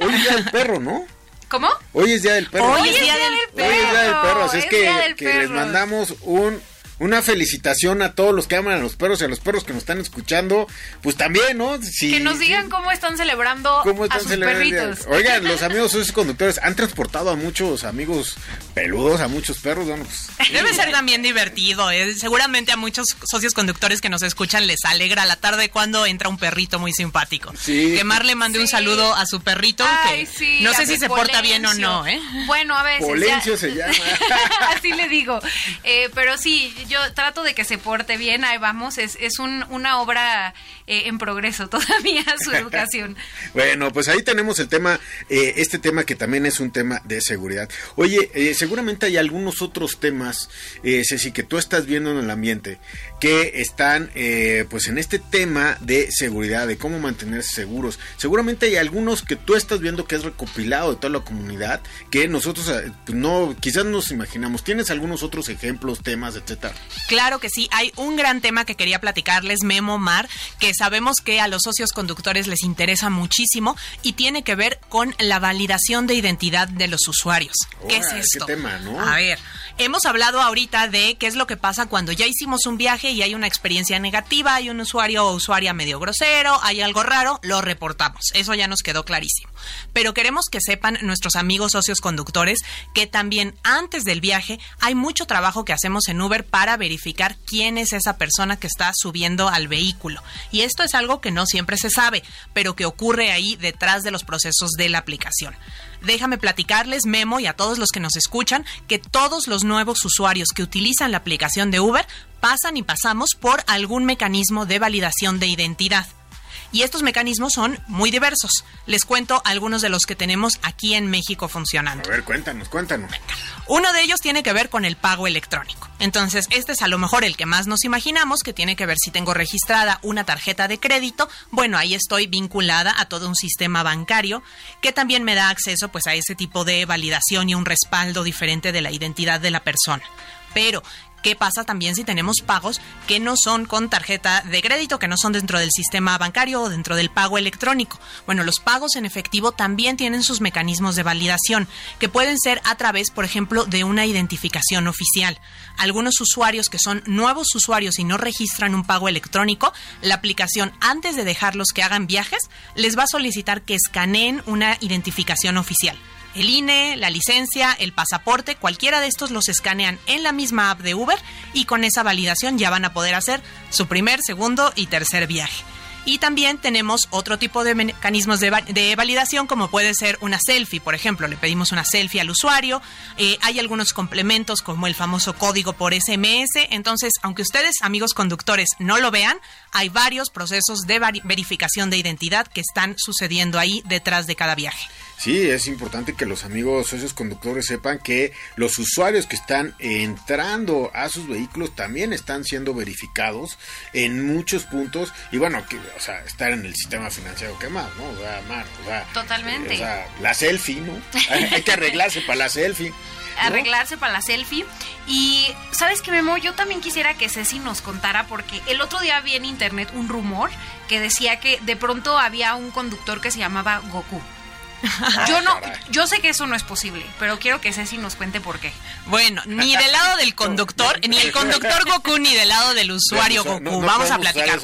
Hoy es día del perro, ¿no? ¿Cómo? Hoy es día del perro. Hoy es día del perro. Hoy es día del perro. Así es, que, que les mandamos un una felicitación a todos los que aman a los perros y a los perros que nos están escuchando, pues también, ¿no? que nos digan cómo están celebrando a sus perritos. Oigan, los amigos socios conductores han transportado a muchos amigos peludos, a muchos perros, bueno, pues, (laughs) Debe ser también divertido, ¿eh? seguramente a muchos socios conductores que nos escuchan les alegra la tarde cuando entra un perrito muy simpático. Sí. Que Mar le mande un saludo a su perrito, que no sé si se porta bien o no, ¿eh? Bueno, a veces. Polencio se llama. (laughs) Así le digo, eh, pero sí, yo trato de que se porte bien, ahí vamos, es, es un, una obra eh, en progreso (laughs) todavía su educación. (laughs) bueno, pues ahí tenemos el tema, eh, este tema que también es un tema de seguridad. Oye, eh, seguramente hay algunos otros temas, Ceci, que tú estás viendo en el ambiente, que están pues en este tema de seguridad, de cómo mantenerse seguros. Seguramente hay algunos que tú estás viendo que es recopilado de toda la comunidad, que nosotros pues no, quizás nos imaginamos. ¿Tienes algunos otros ejemplos, temas, etcétera? Claro que sí, hay un gran tema que quería platicarles, Memo Mar, que sabemos que a los socios conductores les interesa muchísimo y tiene que ver con la validación de identidad de los usuarios. ¿Qué es esto? tema, ¿no? A ver, Hemos hablado ahorita de qué es lo que pasa cuando ya hicimos un viaje y hay una experiencia negativa, hay un usuario o usuaria medio grosero, hay algo raro, lo reportamos. Eso ya nos quedó clarísimo. Pero queremos que sepan nuestros amigos socios conductores que también antes del viaje hay mucho trabajo que hacemos en Uber para verificar quién es esa persona que está subiendo al vehículo. Y esto es algo que no siempre se sabe, pero que ocurre ahí detrás de los procesos de la aplicación. Déjame platicarles, Memo, y a todos los que nos escuchan, que todos los nuevos usuarios que utilizan la aplicación de Uber pasan y pasamos por algún mecanismo de validación de identidad. Y estos mecanismos son muy diversos. Les cuento algunos de los que tenemos aquí en México funcionando. A ver, cuéntanos, cuéntanos. Uno de ellos tiene que ver con el pago electrónico. Entonces, este es a lo mejor el que más nos imaginamos, que tiene que ver si tengo registrada una tarjeta de crédito. Bueno, ahí estoy vinculada a todo un sistema bancario que también me da acceso pues a ese tipo de validación y un respaldo diferente de la identidad de la persona. Pero ¿Qué pasa también si tenemos pagos que no son con tarjeta de crédito, que no son dentro del sistema bancario o dentro del pago electrónico? Bueno, los pagos en efectivo también tienen sus mecanismos de validación, que pueden ser a través, por ejemplo, de una identificación oficial. Algunos usuarios que son nuevos usuarios y no registran un pago electrónico, la aplicación, antes de dejarlos que hagan viajes, les va a solicitar que escaneen una identificación oficial el INE, la licencia, el pasaporte, cualquiera de estos los escanean en la misma app de Uber y con esa validación ya van a poder hacer su primer, segundo y tercer viaje. Y también tenemos otro tipo de mecanismos de, validación, como puede ser una selfie, por ejemplo. Le pedimos una selfie al usuario. Eh, hay algunos complementos, como el famoso código por SMS. Entonces, aunque ustedes, amigos conductores, no lo vean, hay varios procesos de verificación de identidad que están sucediendo ahí detrás de cada viaje. Sí, es importante que los amigos socios conductores sepan que los usuarios que están entrando a sus vehículos también están siendo verificados en muchos puntos y bueno, que, o sea, estar en el sistema financiero, ¿qué más? ¿no? O sea, Mar, o sea, Totalmente. o sea, la selfie, ¿no? Hay, que arreglarse para la selfie. arreglarse para la selfie. Y, ¿sabes qué, Memo? Yo también quisiera que Ceci nos contara, porque el otro día vi en internet un rumor que decía que de pronto había un conductor que se llamaba Goku. Yo no, yo sé que eso no es posible, pero quiero que Ceci nos cuente por qué. Bueno, ni del lado del conductor, ni el conductor Goku, ni del lado del usuario Goku. Vamos a platicar.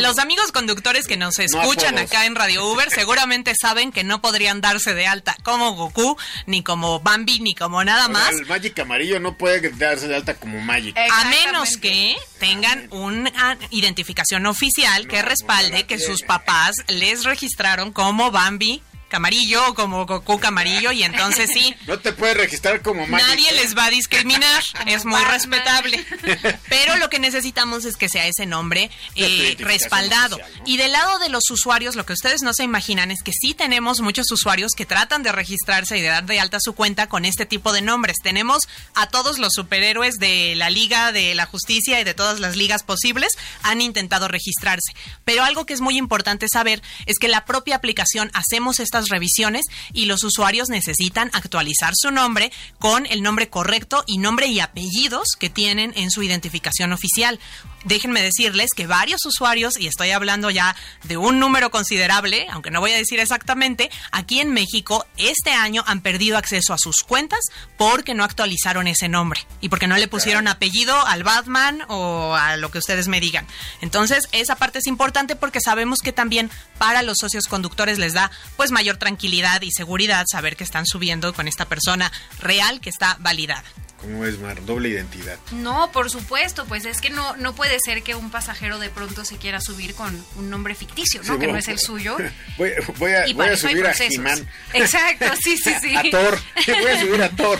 Los amigos conductores que nos escuchan acá en Radio Uber seguramente saben que no podrían darse de alta como Goku, ni como Bambi, ni como nada más. el Magic amarillo no puede darse de alta como Magic. A menos que tengan una identificación oficial que respalde que sus papás les registraron como Bambi Camarillo, como Goku Camarillo, y entonces sí. (laughs) No te puedes registrar como Nadie les va a discriminar, (laughs) es muy respetable. (laughs) Pero lo que necesitamos es que sea ese nombre eh, respaldado. Y del lado de los usuarios, lo que ustedes no se imaginan es que sí tenemos muchos usuarios que tratan de registrarse y de dar de alta su cuenta con este tipo de nombres. Tenemos a todos los superhéroes de la Liga de la Justicia y de todas las ligas posibles han intentado registrarse. Pero algo que es muy importante saber es que la propia aplicación hacemos estas revisiones y los usuarios necesitan actualizar su nombre con el nombre correcto y nombre y apellidos que tienen en su identificación oficial déjenme decirles que varios usuarios, y estoy hablando ya de un número considerable, aunque no voy a decir exactamente, aquí en México este año han perdido acceso a sus cuentas porque no actualizaron ese nombre y porque no le pusieron apellido al Batman o a lo que ustedes me digan. Entonces, esa parte es importante porque sabemos que también para los socios conductores les da pues mayor tranquilidad y seguridad saber que están subiendo con esta persona real que está validada. ¿Cómo es, Mar? Doble identidad. No, por supuesto, pues es que no, no puede ser que un pasajero de pronto se quiera subir con un nombre ficticio, ¿no? que no es el suyo. (laughs) Voy, a, subir a Jimán. Exacto, sí, sí, (laughs) sí. a Thor. (laughs) Voy a subir a Thor.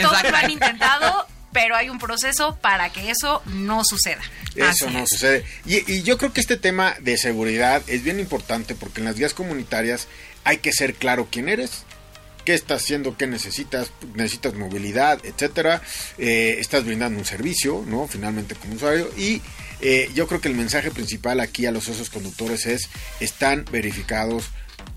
Todos lo han intentado, pero hay un proceso para que eso no suceda. Eso no sucede. Y, y yo creo que este tema de seguridad es bien importante porque en las guías comunitarias hay que ser claro quién eres qué estás haciendo, qué necesitas, necesitas movilidad, etcétera, eh, estás brindando un servicio, ¿no? Finalmente como usuario y eh, yo creo que el mensaje principal aquí a los socios conductores es están verificados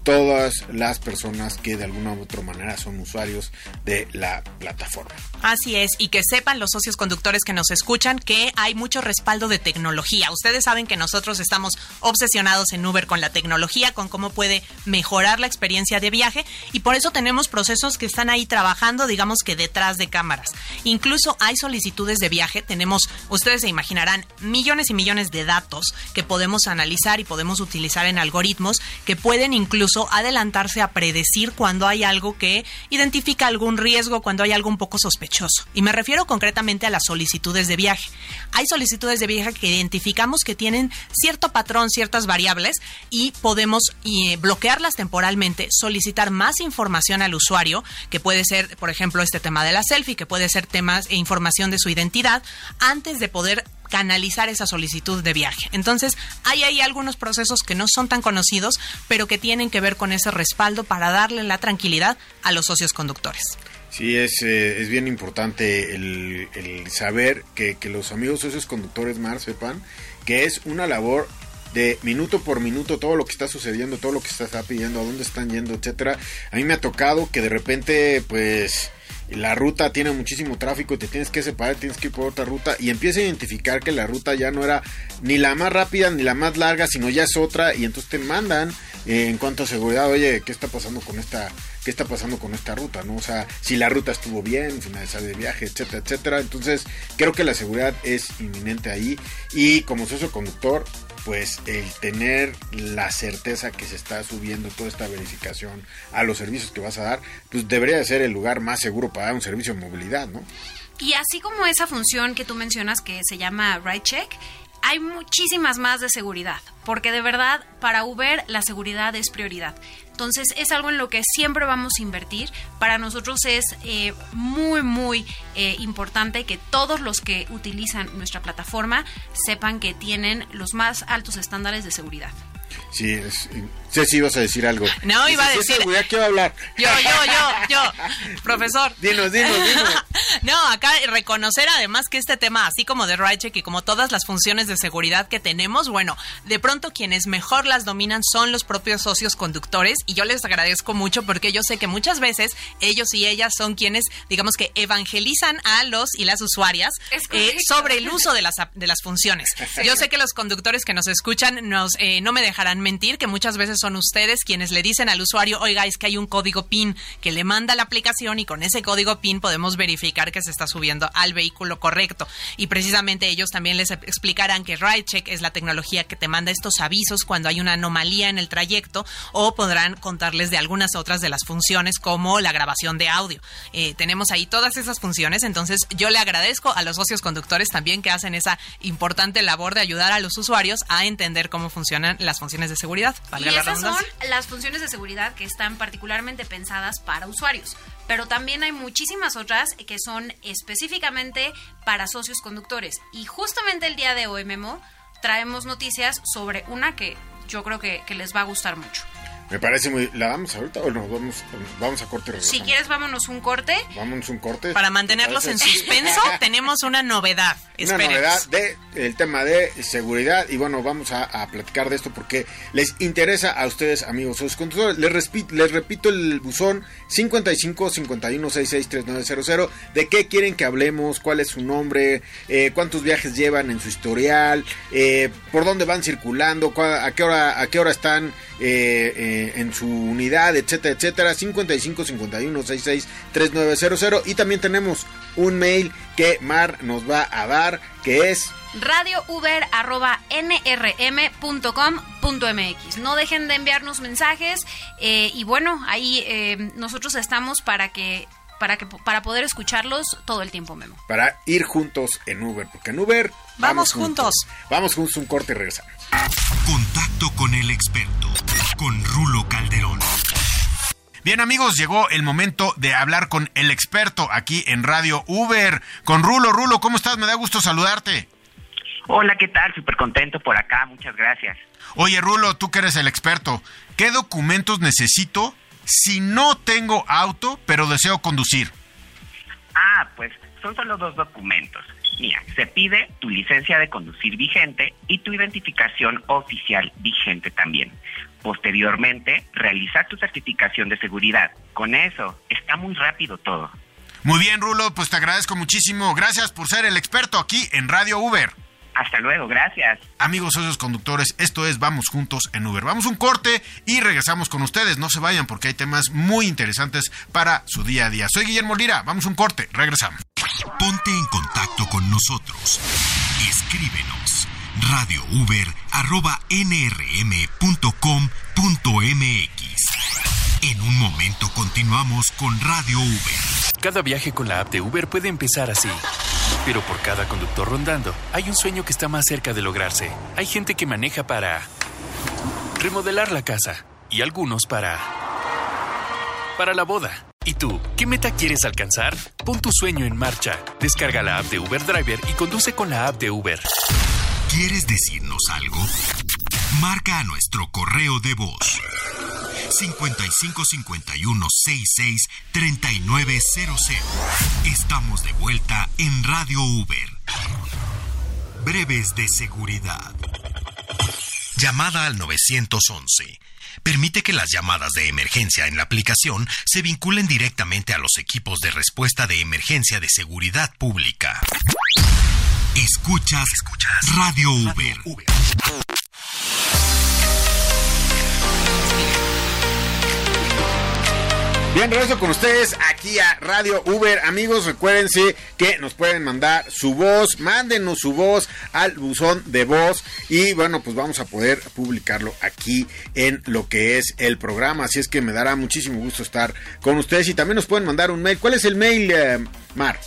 todas las personas que de alguna u otra manera son usuarios de la plataforma. Así es, y que sepan los socios conductores que nos escuchan que hay mucho respaldo de tecnología. Ustedes saben que nosotros estamos obsesionados en Uber con la tecnología, con cómo puede mejorar la experiencia de viaje y por eso tenemos procesos que están ahí trabajando, digamos que detrás de cámaras. Incluso hay solicitudes de viaje, tenemos, ustedes se imaginarán, millones y millones de datos que podemos analizar y podemos utilizar en algoritmos que pueden incluso adelantarse a predecir cuando hay algo que identifica algún riesgo, cuando hay algo un poco sospechoso. Y me refiero concretamente a las solicitudes de viaje. Hay solicitudes de viaje que identificamos que tienen cierto patrón, ciertas variables y podemos eh, bloquearlas temporalmente, solicitar más información al usuario, que puede ser, por ejemplo, este tema de la selfie, que puede ser temas e información de su identidad, antes de poder canalizar esa solicitud de viaje. Entonces, hay ahí algunos procesos que no son tan conocidos, pero que tienen que ver con ese respaldo para darle la tranquilidad a los socios conductores. Sí, es, eh, es bien importante el, saber que, que, los amigos socios conductores más sepan que es una labor de minuto por minuto todo lo que está sucediendo, todo lo que se está pidiendo, a dónde están yendo, etcétera. A mí me ha tocado que de repente, pues la ruta tiene muchísimo tráfico y te tienes que separar, tienes que ir por otra ruta y empieza a identificar que la ruta ya no era ni la más rápida ni la más larga, sino ya es otra y entonces te mandan eh, en cuanto a seguridad, oye, ¿qué está pasando con esta qué está pasando con esta ruta, ¿no? O sea, si la ruta estuvo bien, finalizar de viaje, etcétera, etcétera. Entonces, creo que la seguridad es inminente ahí y como socio conductor pues el tener la certeza que se está subiendo toda esta verificación a los servicios que vas a dar, pues debería de ser el lugar más seguro para dar un servicio de movilidad, ¿no? Y así como esa función que tú mencionas que se llama Ride Check, hay muchísimas más de seguridad, porque de verdad para Uber la seguridad es prioridad. Entonces es algo en lo que siempre vamos a invertir. Para nosotros es eh, muy, muy eh, importante que todos los que utilizan nuestra plataforma sepan que tienen los más altos estándares de seguridad. Sí, es, sé si ibas a decir algo. No, iba a decir. ¿qué va a hablar? Yo, yo, yo, yo, (laughs) profesor. Dinos, dinos, dinos. (laughs) no, acá reconocer además que este tema, así como de RideCheck y como todas las funciones de seguridad que tenemos, bueno, de pronto quienes mejor las dominan son los propios socios conductores y yo les agradezco mucho porque yo sé que muchas veces ellos y ellas son quienes, digamos que evangelizan a los y las usuarias eh, sobre el uso de las, de las funciones. Yo sé que los conductores que nos escuchan nos, eh, no me dejarán mentir que muchas veces son ustedes quienes le dicen al usuario, oiga, es que hay un código PIN que le manda la aplicación y con ese código PIN podemos verificar que se está subiendo al vehículo correcto. Y precisamente ellos también les explicarán que RideCheck es la tecnología que te manda estos avisos cuando hay una anomalía en el trayecto o podrán contarles de algunas otras de las funciones como la grabación de audio. Eh, tenemos ahí todas esas funciones, entonces yo le agradezco a los socios conductores también que hacen esa importante labor de ayudar a los usuarios a entender cómo funcionan las funciones de seguridad. Y esas son las funciones de seguridad que están particularmente pensadas para usuarios. Pero también hay muchísimas otras que son específicamente para socios conductores. Y justamente el día de hoy, Memo, traemos noticias sobre una que yo creo que, que les va a gustar mucho. Me parece muy. ¿La damos ahorita o nos vamos, vamos a corte? Si quieres, vámonos un corte. Vámonos un corte. Para mantenerlos en suspenso, (laughs) tenemos una novedad. Una novedad de el tema de seguridad. Y bueno, vamos a, platicar de esto porque les interesa a ustedes, amigos sus conductores. Les, repito, les repito el buzón 55 51 66 3900. ¿De qué quieren que hablemos? ¿Cuál es su nombre? Eh, ¿Cuántos viajes llevan en su historial? Eh, ¿Por dónde van circulando? ¿A qué hora, a qué hora están? Eh, eh, en su unidad, etcétera, etcétera. 55 51 66 3900. Y también tenemos un mail que Mar nos va a dar, que es radiouber.nrm.com.mx. No dejen de enviarnos mensajes eh, y bueno, ahí nosotros estamos para que para que para poder escucharlos todo el tiempo, Memo. Para ir juntos en Uber, porque en Uber vamos, juntos. Vamos juntos un corte y regresamos. Contacto con el experto, con Rulo Calderón. Bien amigos, llegó el momento de hablar con el experto aquí en Radio Uber, con Rulo. Rulo, ¿cómo estás? Me da gusto saludarte. Hola, ¿qué tal? Súper contento por acá, muchas gracias. Oye Rulo, tú que eres el experto, ¿qué documentos necesito si no tengo auto pero deseo conducir? Ah, pues son solo dos documentos. Mira, se pide tu licencia de conducir vigente y tu identificación oficial vigente también. Posteriormente, realizar tu certificación de seguridad. Con eso, está muy rápido todo. Muy bien, Rulo, pues te agradezco muchísimo. Gracias por ser el experto aquí en Radio Uber. Hasta luego, gracias. Amigos socios conductores, esto es Vamos Juntos en Uber. Vamos un corte y regresamos con ustedes. No se vayan porque hay temas muy interesantes para su día a día. Soy Guillermo Lira, vamos un corte, regresamos. Ponte en contacto con nosotros. Escríbenos radiouber.nrm.com.mx. En un momento continuamos con Radio Uber. Cada viaje con la app de Uber puede empezar así. Pero por cada conductor rondando, hay un sueño que está más cerca de lograrse. Hay gente que maneja para remodelar la casa y algunos para para la boda. ¿Y tú, qué meta quieres alcanzar? Pon tu sueño en marcha. Descarga la app de Uber Driver y conduce con la app de Uber. ¿Quieres decirnos algo? Marca a nuestro correo de voz 5551 66 3900. Estamos de vuelta en Radio Uber. Breves de seguridad. Llamada al 911. Permite que las llamadas de emergencia en la aplicación se vinculen directamente a los equipos de respuesta de emergencia de seguridad pública. Escuchas, Escuchas Radio Uber. Bien, regreso con ustedes aquí a Radio Uber. Amigos, recuérdense que nos pueden mandar su voz, mándenos su voz al buzón de voz y bueno, pues vamos a poder publicarlo aquí en lo que es el programa. Así es que me dará muchísimo gusto estar con ustedes y también nos pueden mandar un mail. ¿Cuál es el mail, eh, Mar?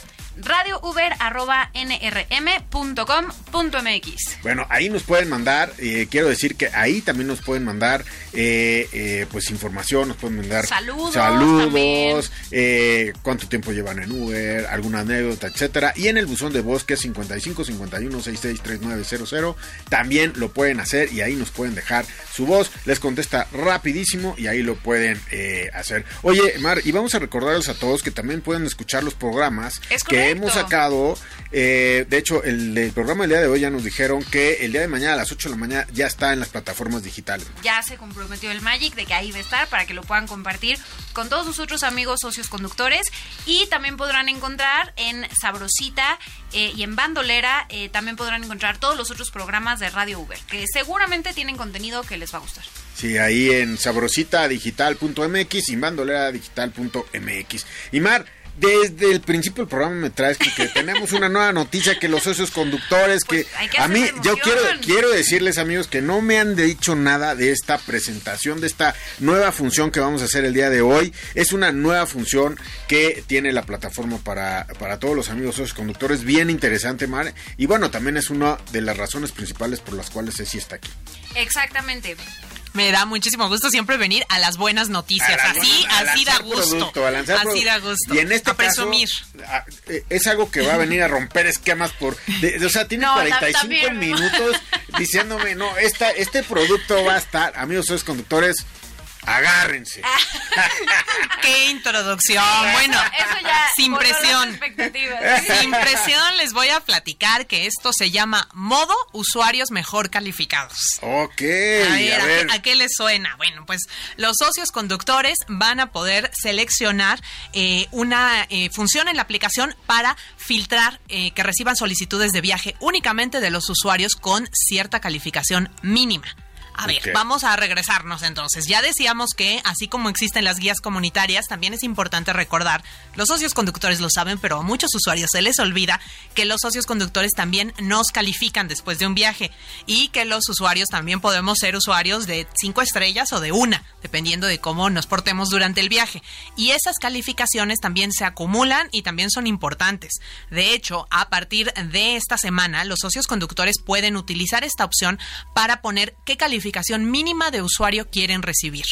radiouber.nrm.com.mx. Bueno, ahí nos pueden mandar, eh, quiero decir que ahí también nos pueden mandar eh, eh, pues información, nos pueden mandar Saludos saludos eh, cuánto tiempo llevan en Uber, alguna anécdota, etcétera. Y en el buzón de voz que es 55 51 66 3900, también lo pueden hacer y ahí nos pueden dejar su voz. Les contesta rapidísimo y ahí lo pueden hacer. Oye, Mar, y vamos a recordarles a todos que también pueden escuchar los programas Es que hemos sacado. eh, de hecho, el, el programa del día de hoy ya nos dijeron que el día de mañana a las 8 de la mañana ya está en las plataformas digitales. Ya se comprometió el Magic de que ahí va a estar para que lo puedan compartir con todos sus otros amigos socios conductores y también podrán encontrar en Sabrosita eh, y en Bandolera eh, también podrán encontrar todos los otros programas de Radio Uber que seguramente tienen contenido que les va a gustar. Sí, ahí en sabrositadigital.mx y bandoleradigital.mx. Y Mar, desde el principio del programa me traes que, tenemos una nueva noticia que los socios conductores que, Pues que a mí yo quiero quiero decirles amigos que no me han dicho nada de esta presentación de esta nueva función que vamos a hacer el día de hoy. Es una nueva función que tiene la plataforma para para todos los amigos socios conductores, bien interesante, Mar. Y bueno, también es una de las razones principales por las cuales Ceci está aquí. Exactamente. Me da muchísimo gusto siempre venir a las buenas noticias. La- así, así da gusto. producto, así da gusto. Y en este a caso, presumir. a- eh, es algo que va a venir a romper esquemas por... de- de- o sea, tiene No, 45 también. minutos diciéndome, no, esta, este producto va a estar, amigos, sois conductores, agárrense. (laughs) Qué introducción. bueno, Eso ya sin presión. expectativas. (laughs) Sin presión les voy a platicar que esto se llama modo usuarios mejor calificados. Ok, A ver, a ¿a, qué- ver. a qué les suena? Bueno, pues los socios conductores van a poder seleccionar eh, una eh, función en la aplicación para filtrar eh, que reciban solicitudes de viaje únicamente de los usuarios con cierta calificación mínima. A ver, vamos a regresarnos entonces. Ya decíamos que, así como existen las guías comunitarias, también es importante recordar, los socios conductores lo saben, pero a muchos usuarios se les olvida que los socios conductores también nos califican después de un viaje y que los usuarios también podemos ser usuarios de cinco estrellas o de una, dependiendo de cómo nos portemos durante el viaje. Y esas calificaciones también se acumulan y también son importantes. De hecho, a partir de esta semana, los socios conductores pueden utilizar esta opción para poner qué calificación mínima de usuario quieren recibir.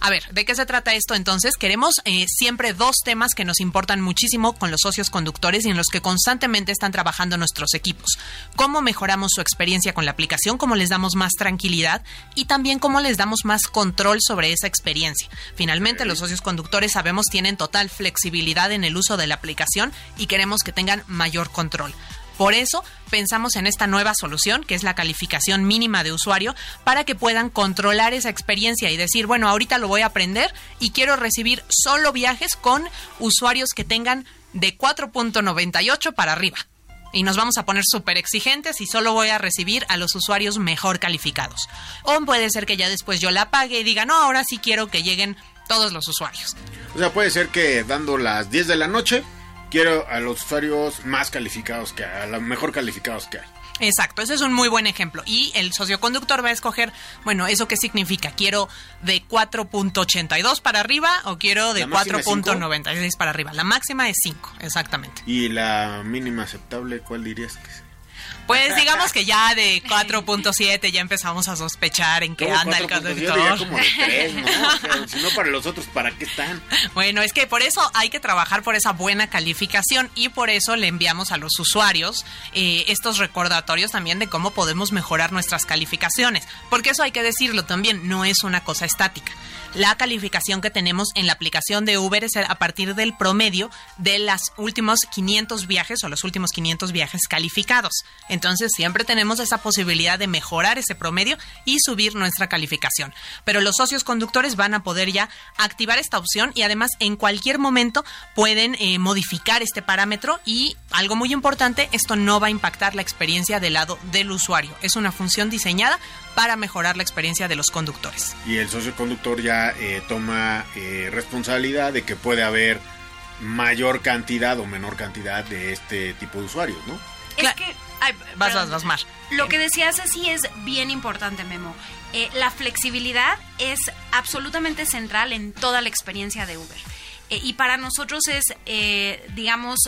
A ver, ¿de qué se trata esto entonces? Queremos eh, siempre dos temas que nos importan muchísimo con los socios conductores y en los que constantemente están trabajando nuestros equipos. Cómo mejoramos su experiencia con la aplicación, cómo les damos más tranquilidad y también cómo les damos más control sobre esa experiencia. Finalmente, los socios conductores sabemos tienen total flexibilidad en el uso de la aplicación y queremos que tengan mayor control. Por eso pensamos en esta nueva solución, que es la calificación mínima de usuario, para que puedan controlar esa experiencia y decir, bueno, ahorita lo voy a aprender y quiero recibir solo viajes con usuarios que tengan de 4.98 para arriba. Y nos vamos a poner súper exigentes y solo voy a recibir a los usuarios mejor calificados. O puede ser que ya después yo la pague y diga, no, ahora sí quiero que lleguen todos los usuarios. O sea, puede ser que dando las 10 de la noche quiero a los usuarios más calificados que a los mejor calificados que hay. Exacto, ese es un muy buen ejemplo. Y el socioconductor va a escoger, bueno, ¿eso qué significa? ¿Quiero de 4.82 para arriba o quiero de 4.96 para arriba? La máxima es 5, exactamente. ¿Y la mínima aceptable cuál dirías que es? Pues digamos que ya de (laughs) 4.7 ya empezamos a sospechar en qué anda el conductor. como de 3, ¿no? (laughs) si no para los otros, ¿para qué están? Bueno, es que por eso hay que trabajar por esa buena calificación y por eso le enviamos a los usuarios eh, estos recordatorios también de cómo podemos mejorar nuestras calificaciones. Porque eso hay que decirlo también, no es una cosa estática la calificación que tenemos en la aplicación de Uber es a partir del promedio de los últimos 500 viajes o los últimos 500 viajes calificados. Entonces siempre tenemos esa posibilidad de mejorar ese promedio y subir nuestra calificación. Pero los socios conductores van a poder ya activar esta opción y además en cualquier momento pueden eh, modificar este parámetro y algo muy importante, esto no va a impactar la experiencia del lado del usuario. Es una función diseñada para mejorar la experiencia de los conductores. Y el socio conductor ya eh, toma eh, responsabilidad de que puede haber mayor cantidad o menor cantidad de este tipo de usuarios, ¿no? Es que... vas, vas, vas, más. Lo que decías así es bien importante, Memo. Eh, la flexibilidad es absolutamente central en toda la experiencia de Uber. y para nosotros es, digamos,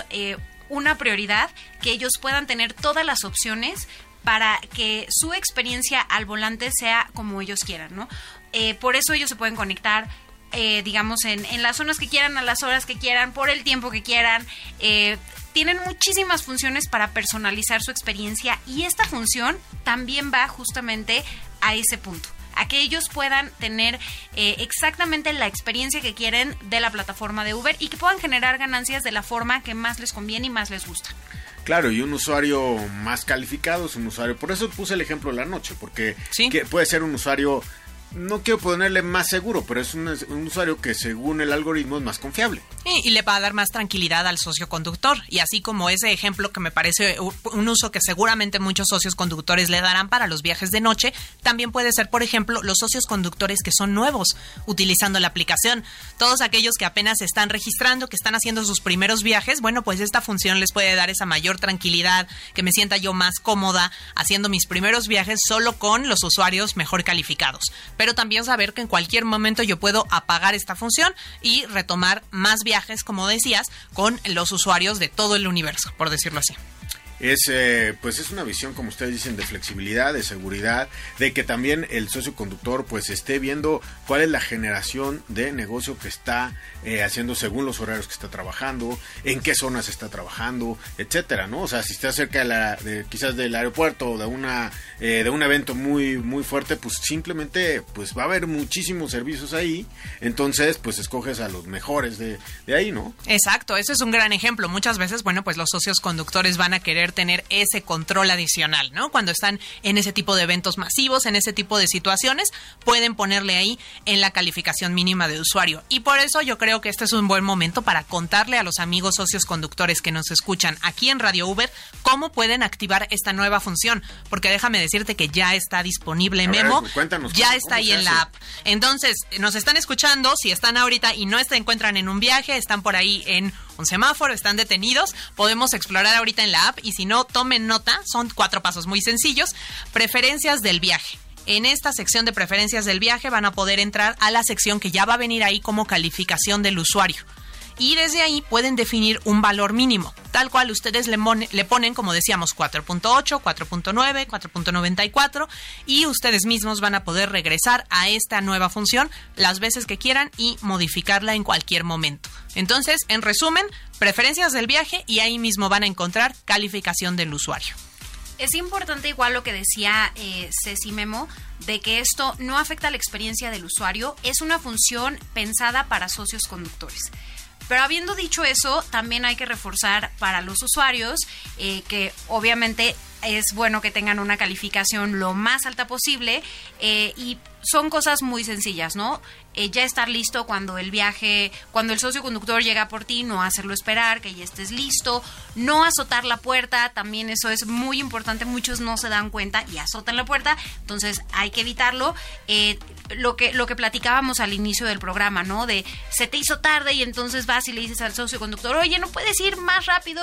una prioridad que ellos puedan tener todas las opciones para que su experiencia al volante sea como ellos quieran, ¿no? Eh, por eso ellos se pueden conectar, eh, digamos, en, en, las zonas que quieran, a las horas que quieran, por el tiempo que quieran. Eh, tienen muchísimas funciones para personalizar su experiencia y esta función también va justamente a ese punto a que ellos puedan tener exactamente la experiencia que quieren de la plataforma de Uber y que puedan generar ganancias de la forma que más les conviene y más les gusta. Claro, y un usuario más calificado es un usuario. Por eso puse el ejemplo de la noche, porque puede ser un usuario no quiero ponerle más seguro, pero es un, usuario que según el algoritmo es más confiable. Y le va a dar más tranquilidad al socio conductor. Y así como ese ejemplo que me parece un uso que seguramente muchos socios conductores le darán para los viajes de noche, también puede ser, por ejemplo, los socios conductores que son nuevos utilizando la aplicación. Todos aquellos que apenas están registrando, que están haciendo sus primeros viajes, bueno, pues esta función les puede dar esa mayor tranquilidad, que me sienta yo más cómoda haciendo mis primeros viajes solo con los usuarios mejor calificados pero también saber que en cualquier momento yo puedo apagar esta función y retomar más viajes, como decías, con los usuarios de todo el universo, por decirlo así es eh, pues es una visión como ustedes dicen de flexibilidad de seguridad de que también el socio conductor pues esté viendo cuál es la generación de negocio que está eh, haciendo según los horarios que está trabajando en qué zonas está trabajando etcétera no o sea si está cerca de la de, quizás del aeropuerto o de una eh, de un evento muy muy fuerte pues simplemente pues va a haber muchísimos servicios ahí entonces pues escoges a los mejores de, de ahí no exacto ese es un gran ejemplo. Muchas veces bueno pues los socios conductores van a querer tener ese control adicional, ¿no? Cuando están en ese tipo de eventos masivos, en ese tipo de situaciones, pueden ponerle ahí en la calificación mínima de usuario. Y por eso yo creo que este es un buen momento para contarle a los amigos socios conductores que nos escuchan aquí en Radio Uber cómo pueden activar esta nueva función, porque déjame decirte que ya está disponible Memo, ya está ahí en la app. Entonces, nos están escuchando, si están ahorita y no se encuentran en un viaje, están por ahí en un semáforo, están detenidos, podemos explorar ahorita en la app y si no, tomen nota, son cuatro pasos muy sencillos. Preferencias del viaje. En esta sección de preferencias del viaje van a poder entrar a la sección que ya va a venir ahí como calificación del usuario. Y desde ahí pueden definir un valor mínimo, tal cual ustedes le, ponen, como decíamos, 4.8, 4.9, 4.94 y ustedes mismos van a poder regresar a esta nueva función las veces que quieran y modificarla en cualquier momento. Entonces, en resumen, preferencias del viaje y ahí mismo van a encontrar calificación del usuario. Es importante igual lo que decía eh, Ceci Memo, de que esto no afecta la experiencia del usuario, es una función pensada para socios conductores. Pero habiendo dicho eso, también hay que reforzar para los usuarios eh, que obviamente es bueno que tengan una calificación lo más alta posible eh, y son cosas muy sencillas, ¿no? Eh, ya estar listo cuando el viaje, cuando el socio conductor llega por ti, no hacerlo esperar, que ya estés listo, no azotar la puerta, también eso es muy importante, muchos no se dan cuenta y azotan la puerta, entonces hay que evitarlo. Lo que lo que platicábamos al inicio del programa, ¿no? De se te hizo tarde y entonces vas y le dices al socio conductor, oye, no puedes ir más rápido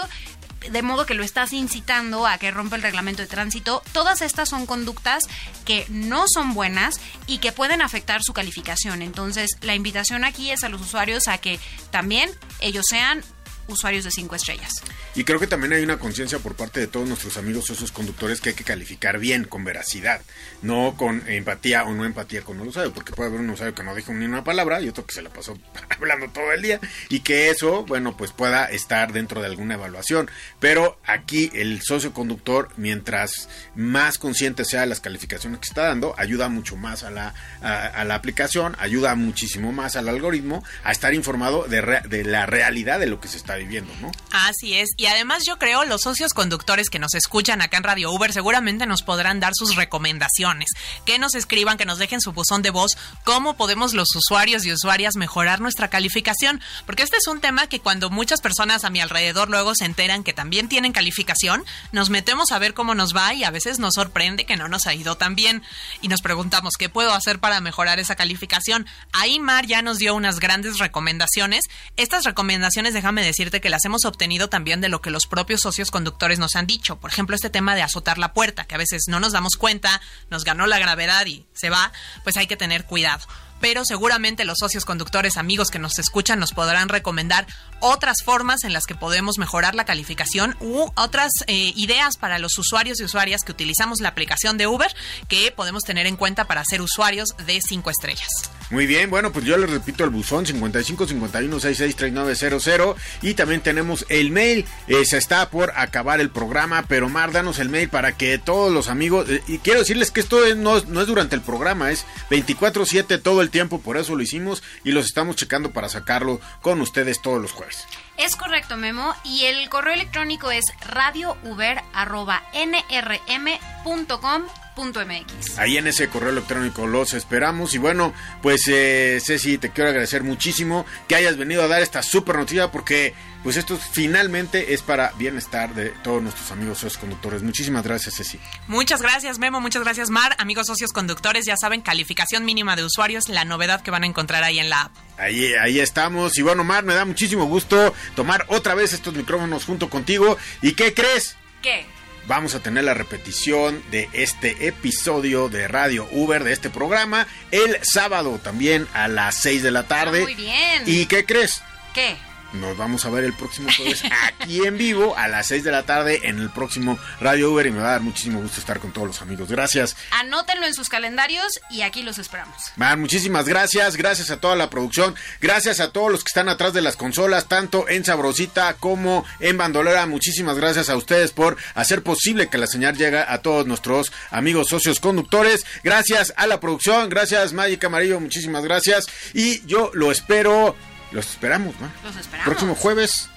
de modo que lo estás incitando a que rompa el reglamento de tránsito. Todas estas son conductas que no son buenas y que pueden afectar su calificación. Entonces, la invitación aquí es a los usuarios a que también ellos sean usuarios de cinco estrellas. Y creo que también hay una conciencia por parte de todos nuestros amigos esos conductores que hay que calificar bien, con veracidad, no con empatía o no empatía con el usuario, porque puede haber un usuario que no dijo ni una palabra y otro que se la pasó (laughs) hablando todo el día y que eso, bueno, pues pueda estar dentro de alguna evaluación. Pero aquí el socio conductor, mientras más consciente sea de las calificaciones que está dando, ayuda mucho más a la, a, la aplicación, ayuda muchísimo más al algoritmo a estar informado de, de la realidad de lo que se está viviendo, ¿no? Así es. Y además yo creo los socios conductores que nos escuchan acá en Radio Uber seguramente nos podrán dar sus recomendaciones. Que nos escriban, que nos dejen su buzón de voz, cómo podemos los usuarios y usuarias mejorar nuestra calificación. Porque este es un tema que cuando muchas personas a mi alrededor luego se enteran que también tienen calificación, nos metemos a ver cómo nos va y a veces nos sorprende que no nos ha ido tan bien. Y nos preguntamos, ¿qué puedo hacer para mejorar esa calificación? Ahí Mar ya nos dio unas grandes recomendaciones. Estas recomendaciones, déjame decir, que las hemos obtenido también de lo que los propios socios conductores nos han dicho. Por ejemplo, este tema de azotar la puerta, que a veces no nos damos cuenta, nos ganó la gravedad y se va, pues hay que tener cuidado pero seguramente los socios conductores amigos que nos escuchan nos podrán recomendar otras formas en las que podemos mejorar la calificación u otras eh, ideas para los usuarios y usuarias que utilizamos la aplicación de Uber que podemos tener en cuenta para ser usuarios de 5 estrellas. Muy bien, bueno, pues yo les repito el buzón 55 51 66 3900 y también tenemos el mail. Eh, se está por acabar el programa, pero Mar, danos el mail para que todos los amigos. Eh, y quiero decirles que esto no, no es durante el programa, es 24-7 todo el tiempo, por eso lo hicimos y los estamos checando para sacarlo con ustedes todos los jueves. Es correcto, Memo. Y el correo electrónico es radiouber.nrm.com MX. Ahí en ese correo electrónico los esperamos. Y bueno, pues eh, Ceci, te quiero agradecer muchísimo que hayas venido a dar esta super noticia porque pues esto finalmente es para bienestar de todos nuestros amigos socios conductores. Muchísimas gracias, Ceci. Muchas gracias, Memo. Muchas gracias, Mar. Amigos socios conductores, ya saben, calificación mínima de usuarios, la novedad que van a encontrar ahí en la app. Ahí, ahí estamos. Y bueno, Mar, me da muchísimo gusto tomar otra vez estos micrófonos junto contigo. ¿Y qué crees? ¿Qué? Vamos a tener la repetición de este episodio de Radio Uber, de este programa, el sábado también a las 6 de la tarde. Muy bien. ¿Y qué crees? ¿Qué? Nos vamos a ver el próximo jueves aquí en vivo a las 6 de la tarde en el próximo Radio Uber y me va a dar muchísimo gusto estar con todos los amigos. Gracias. Anótenlo en sus calendarios y aquí los esperamos. Man, muchísimas gracias. Gracias a toda la producción. Gracias a todos los que están atrás de las consolas, tanto en Sabrosita como en Bandolera. Muchísimas gracias a ustedes por hacer posible que la señal llegue a todos nuestros amigos socios conductores. Gracias a la producción. Gracias, Magic Amarillo. Muchísimas gracias. Y yo lo espero los esperamos, ¿no? Los esperamos. Próximo jueves.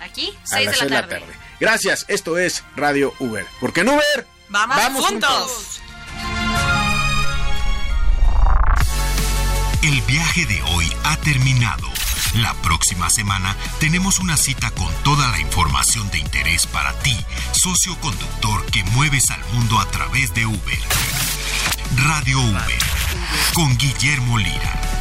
Aquí, 6 de, la tarde. Gracias, esto es Radio Uber. Porque en Uber vamos, juntos. El viaje de hoy ha terminado. La próxima semana tenemos una cita con toda la información de interés para ti, socio conductor que mueves al mundo a través de Uber. Radio Uber, con Guillermo Lira.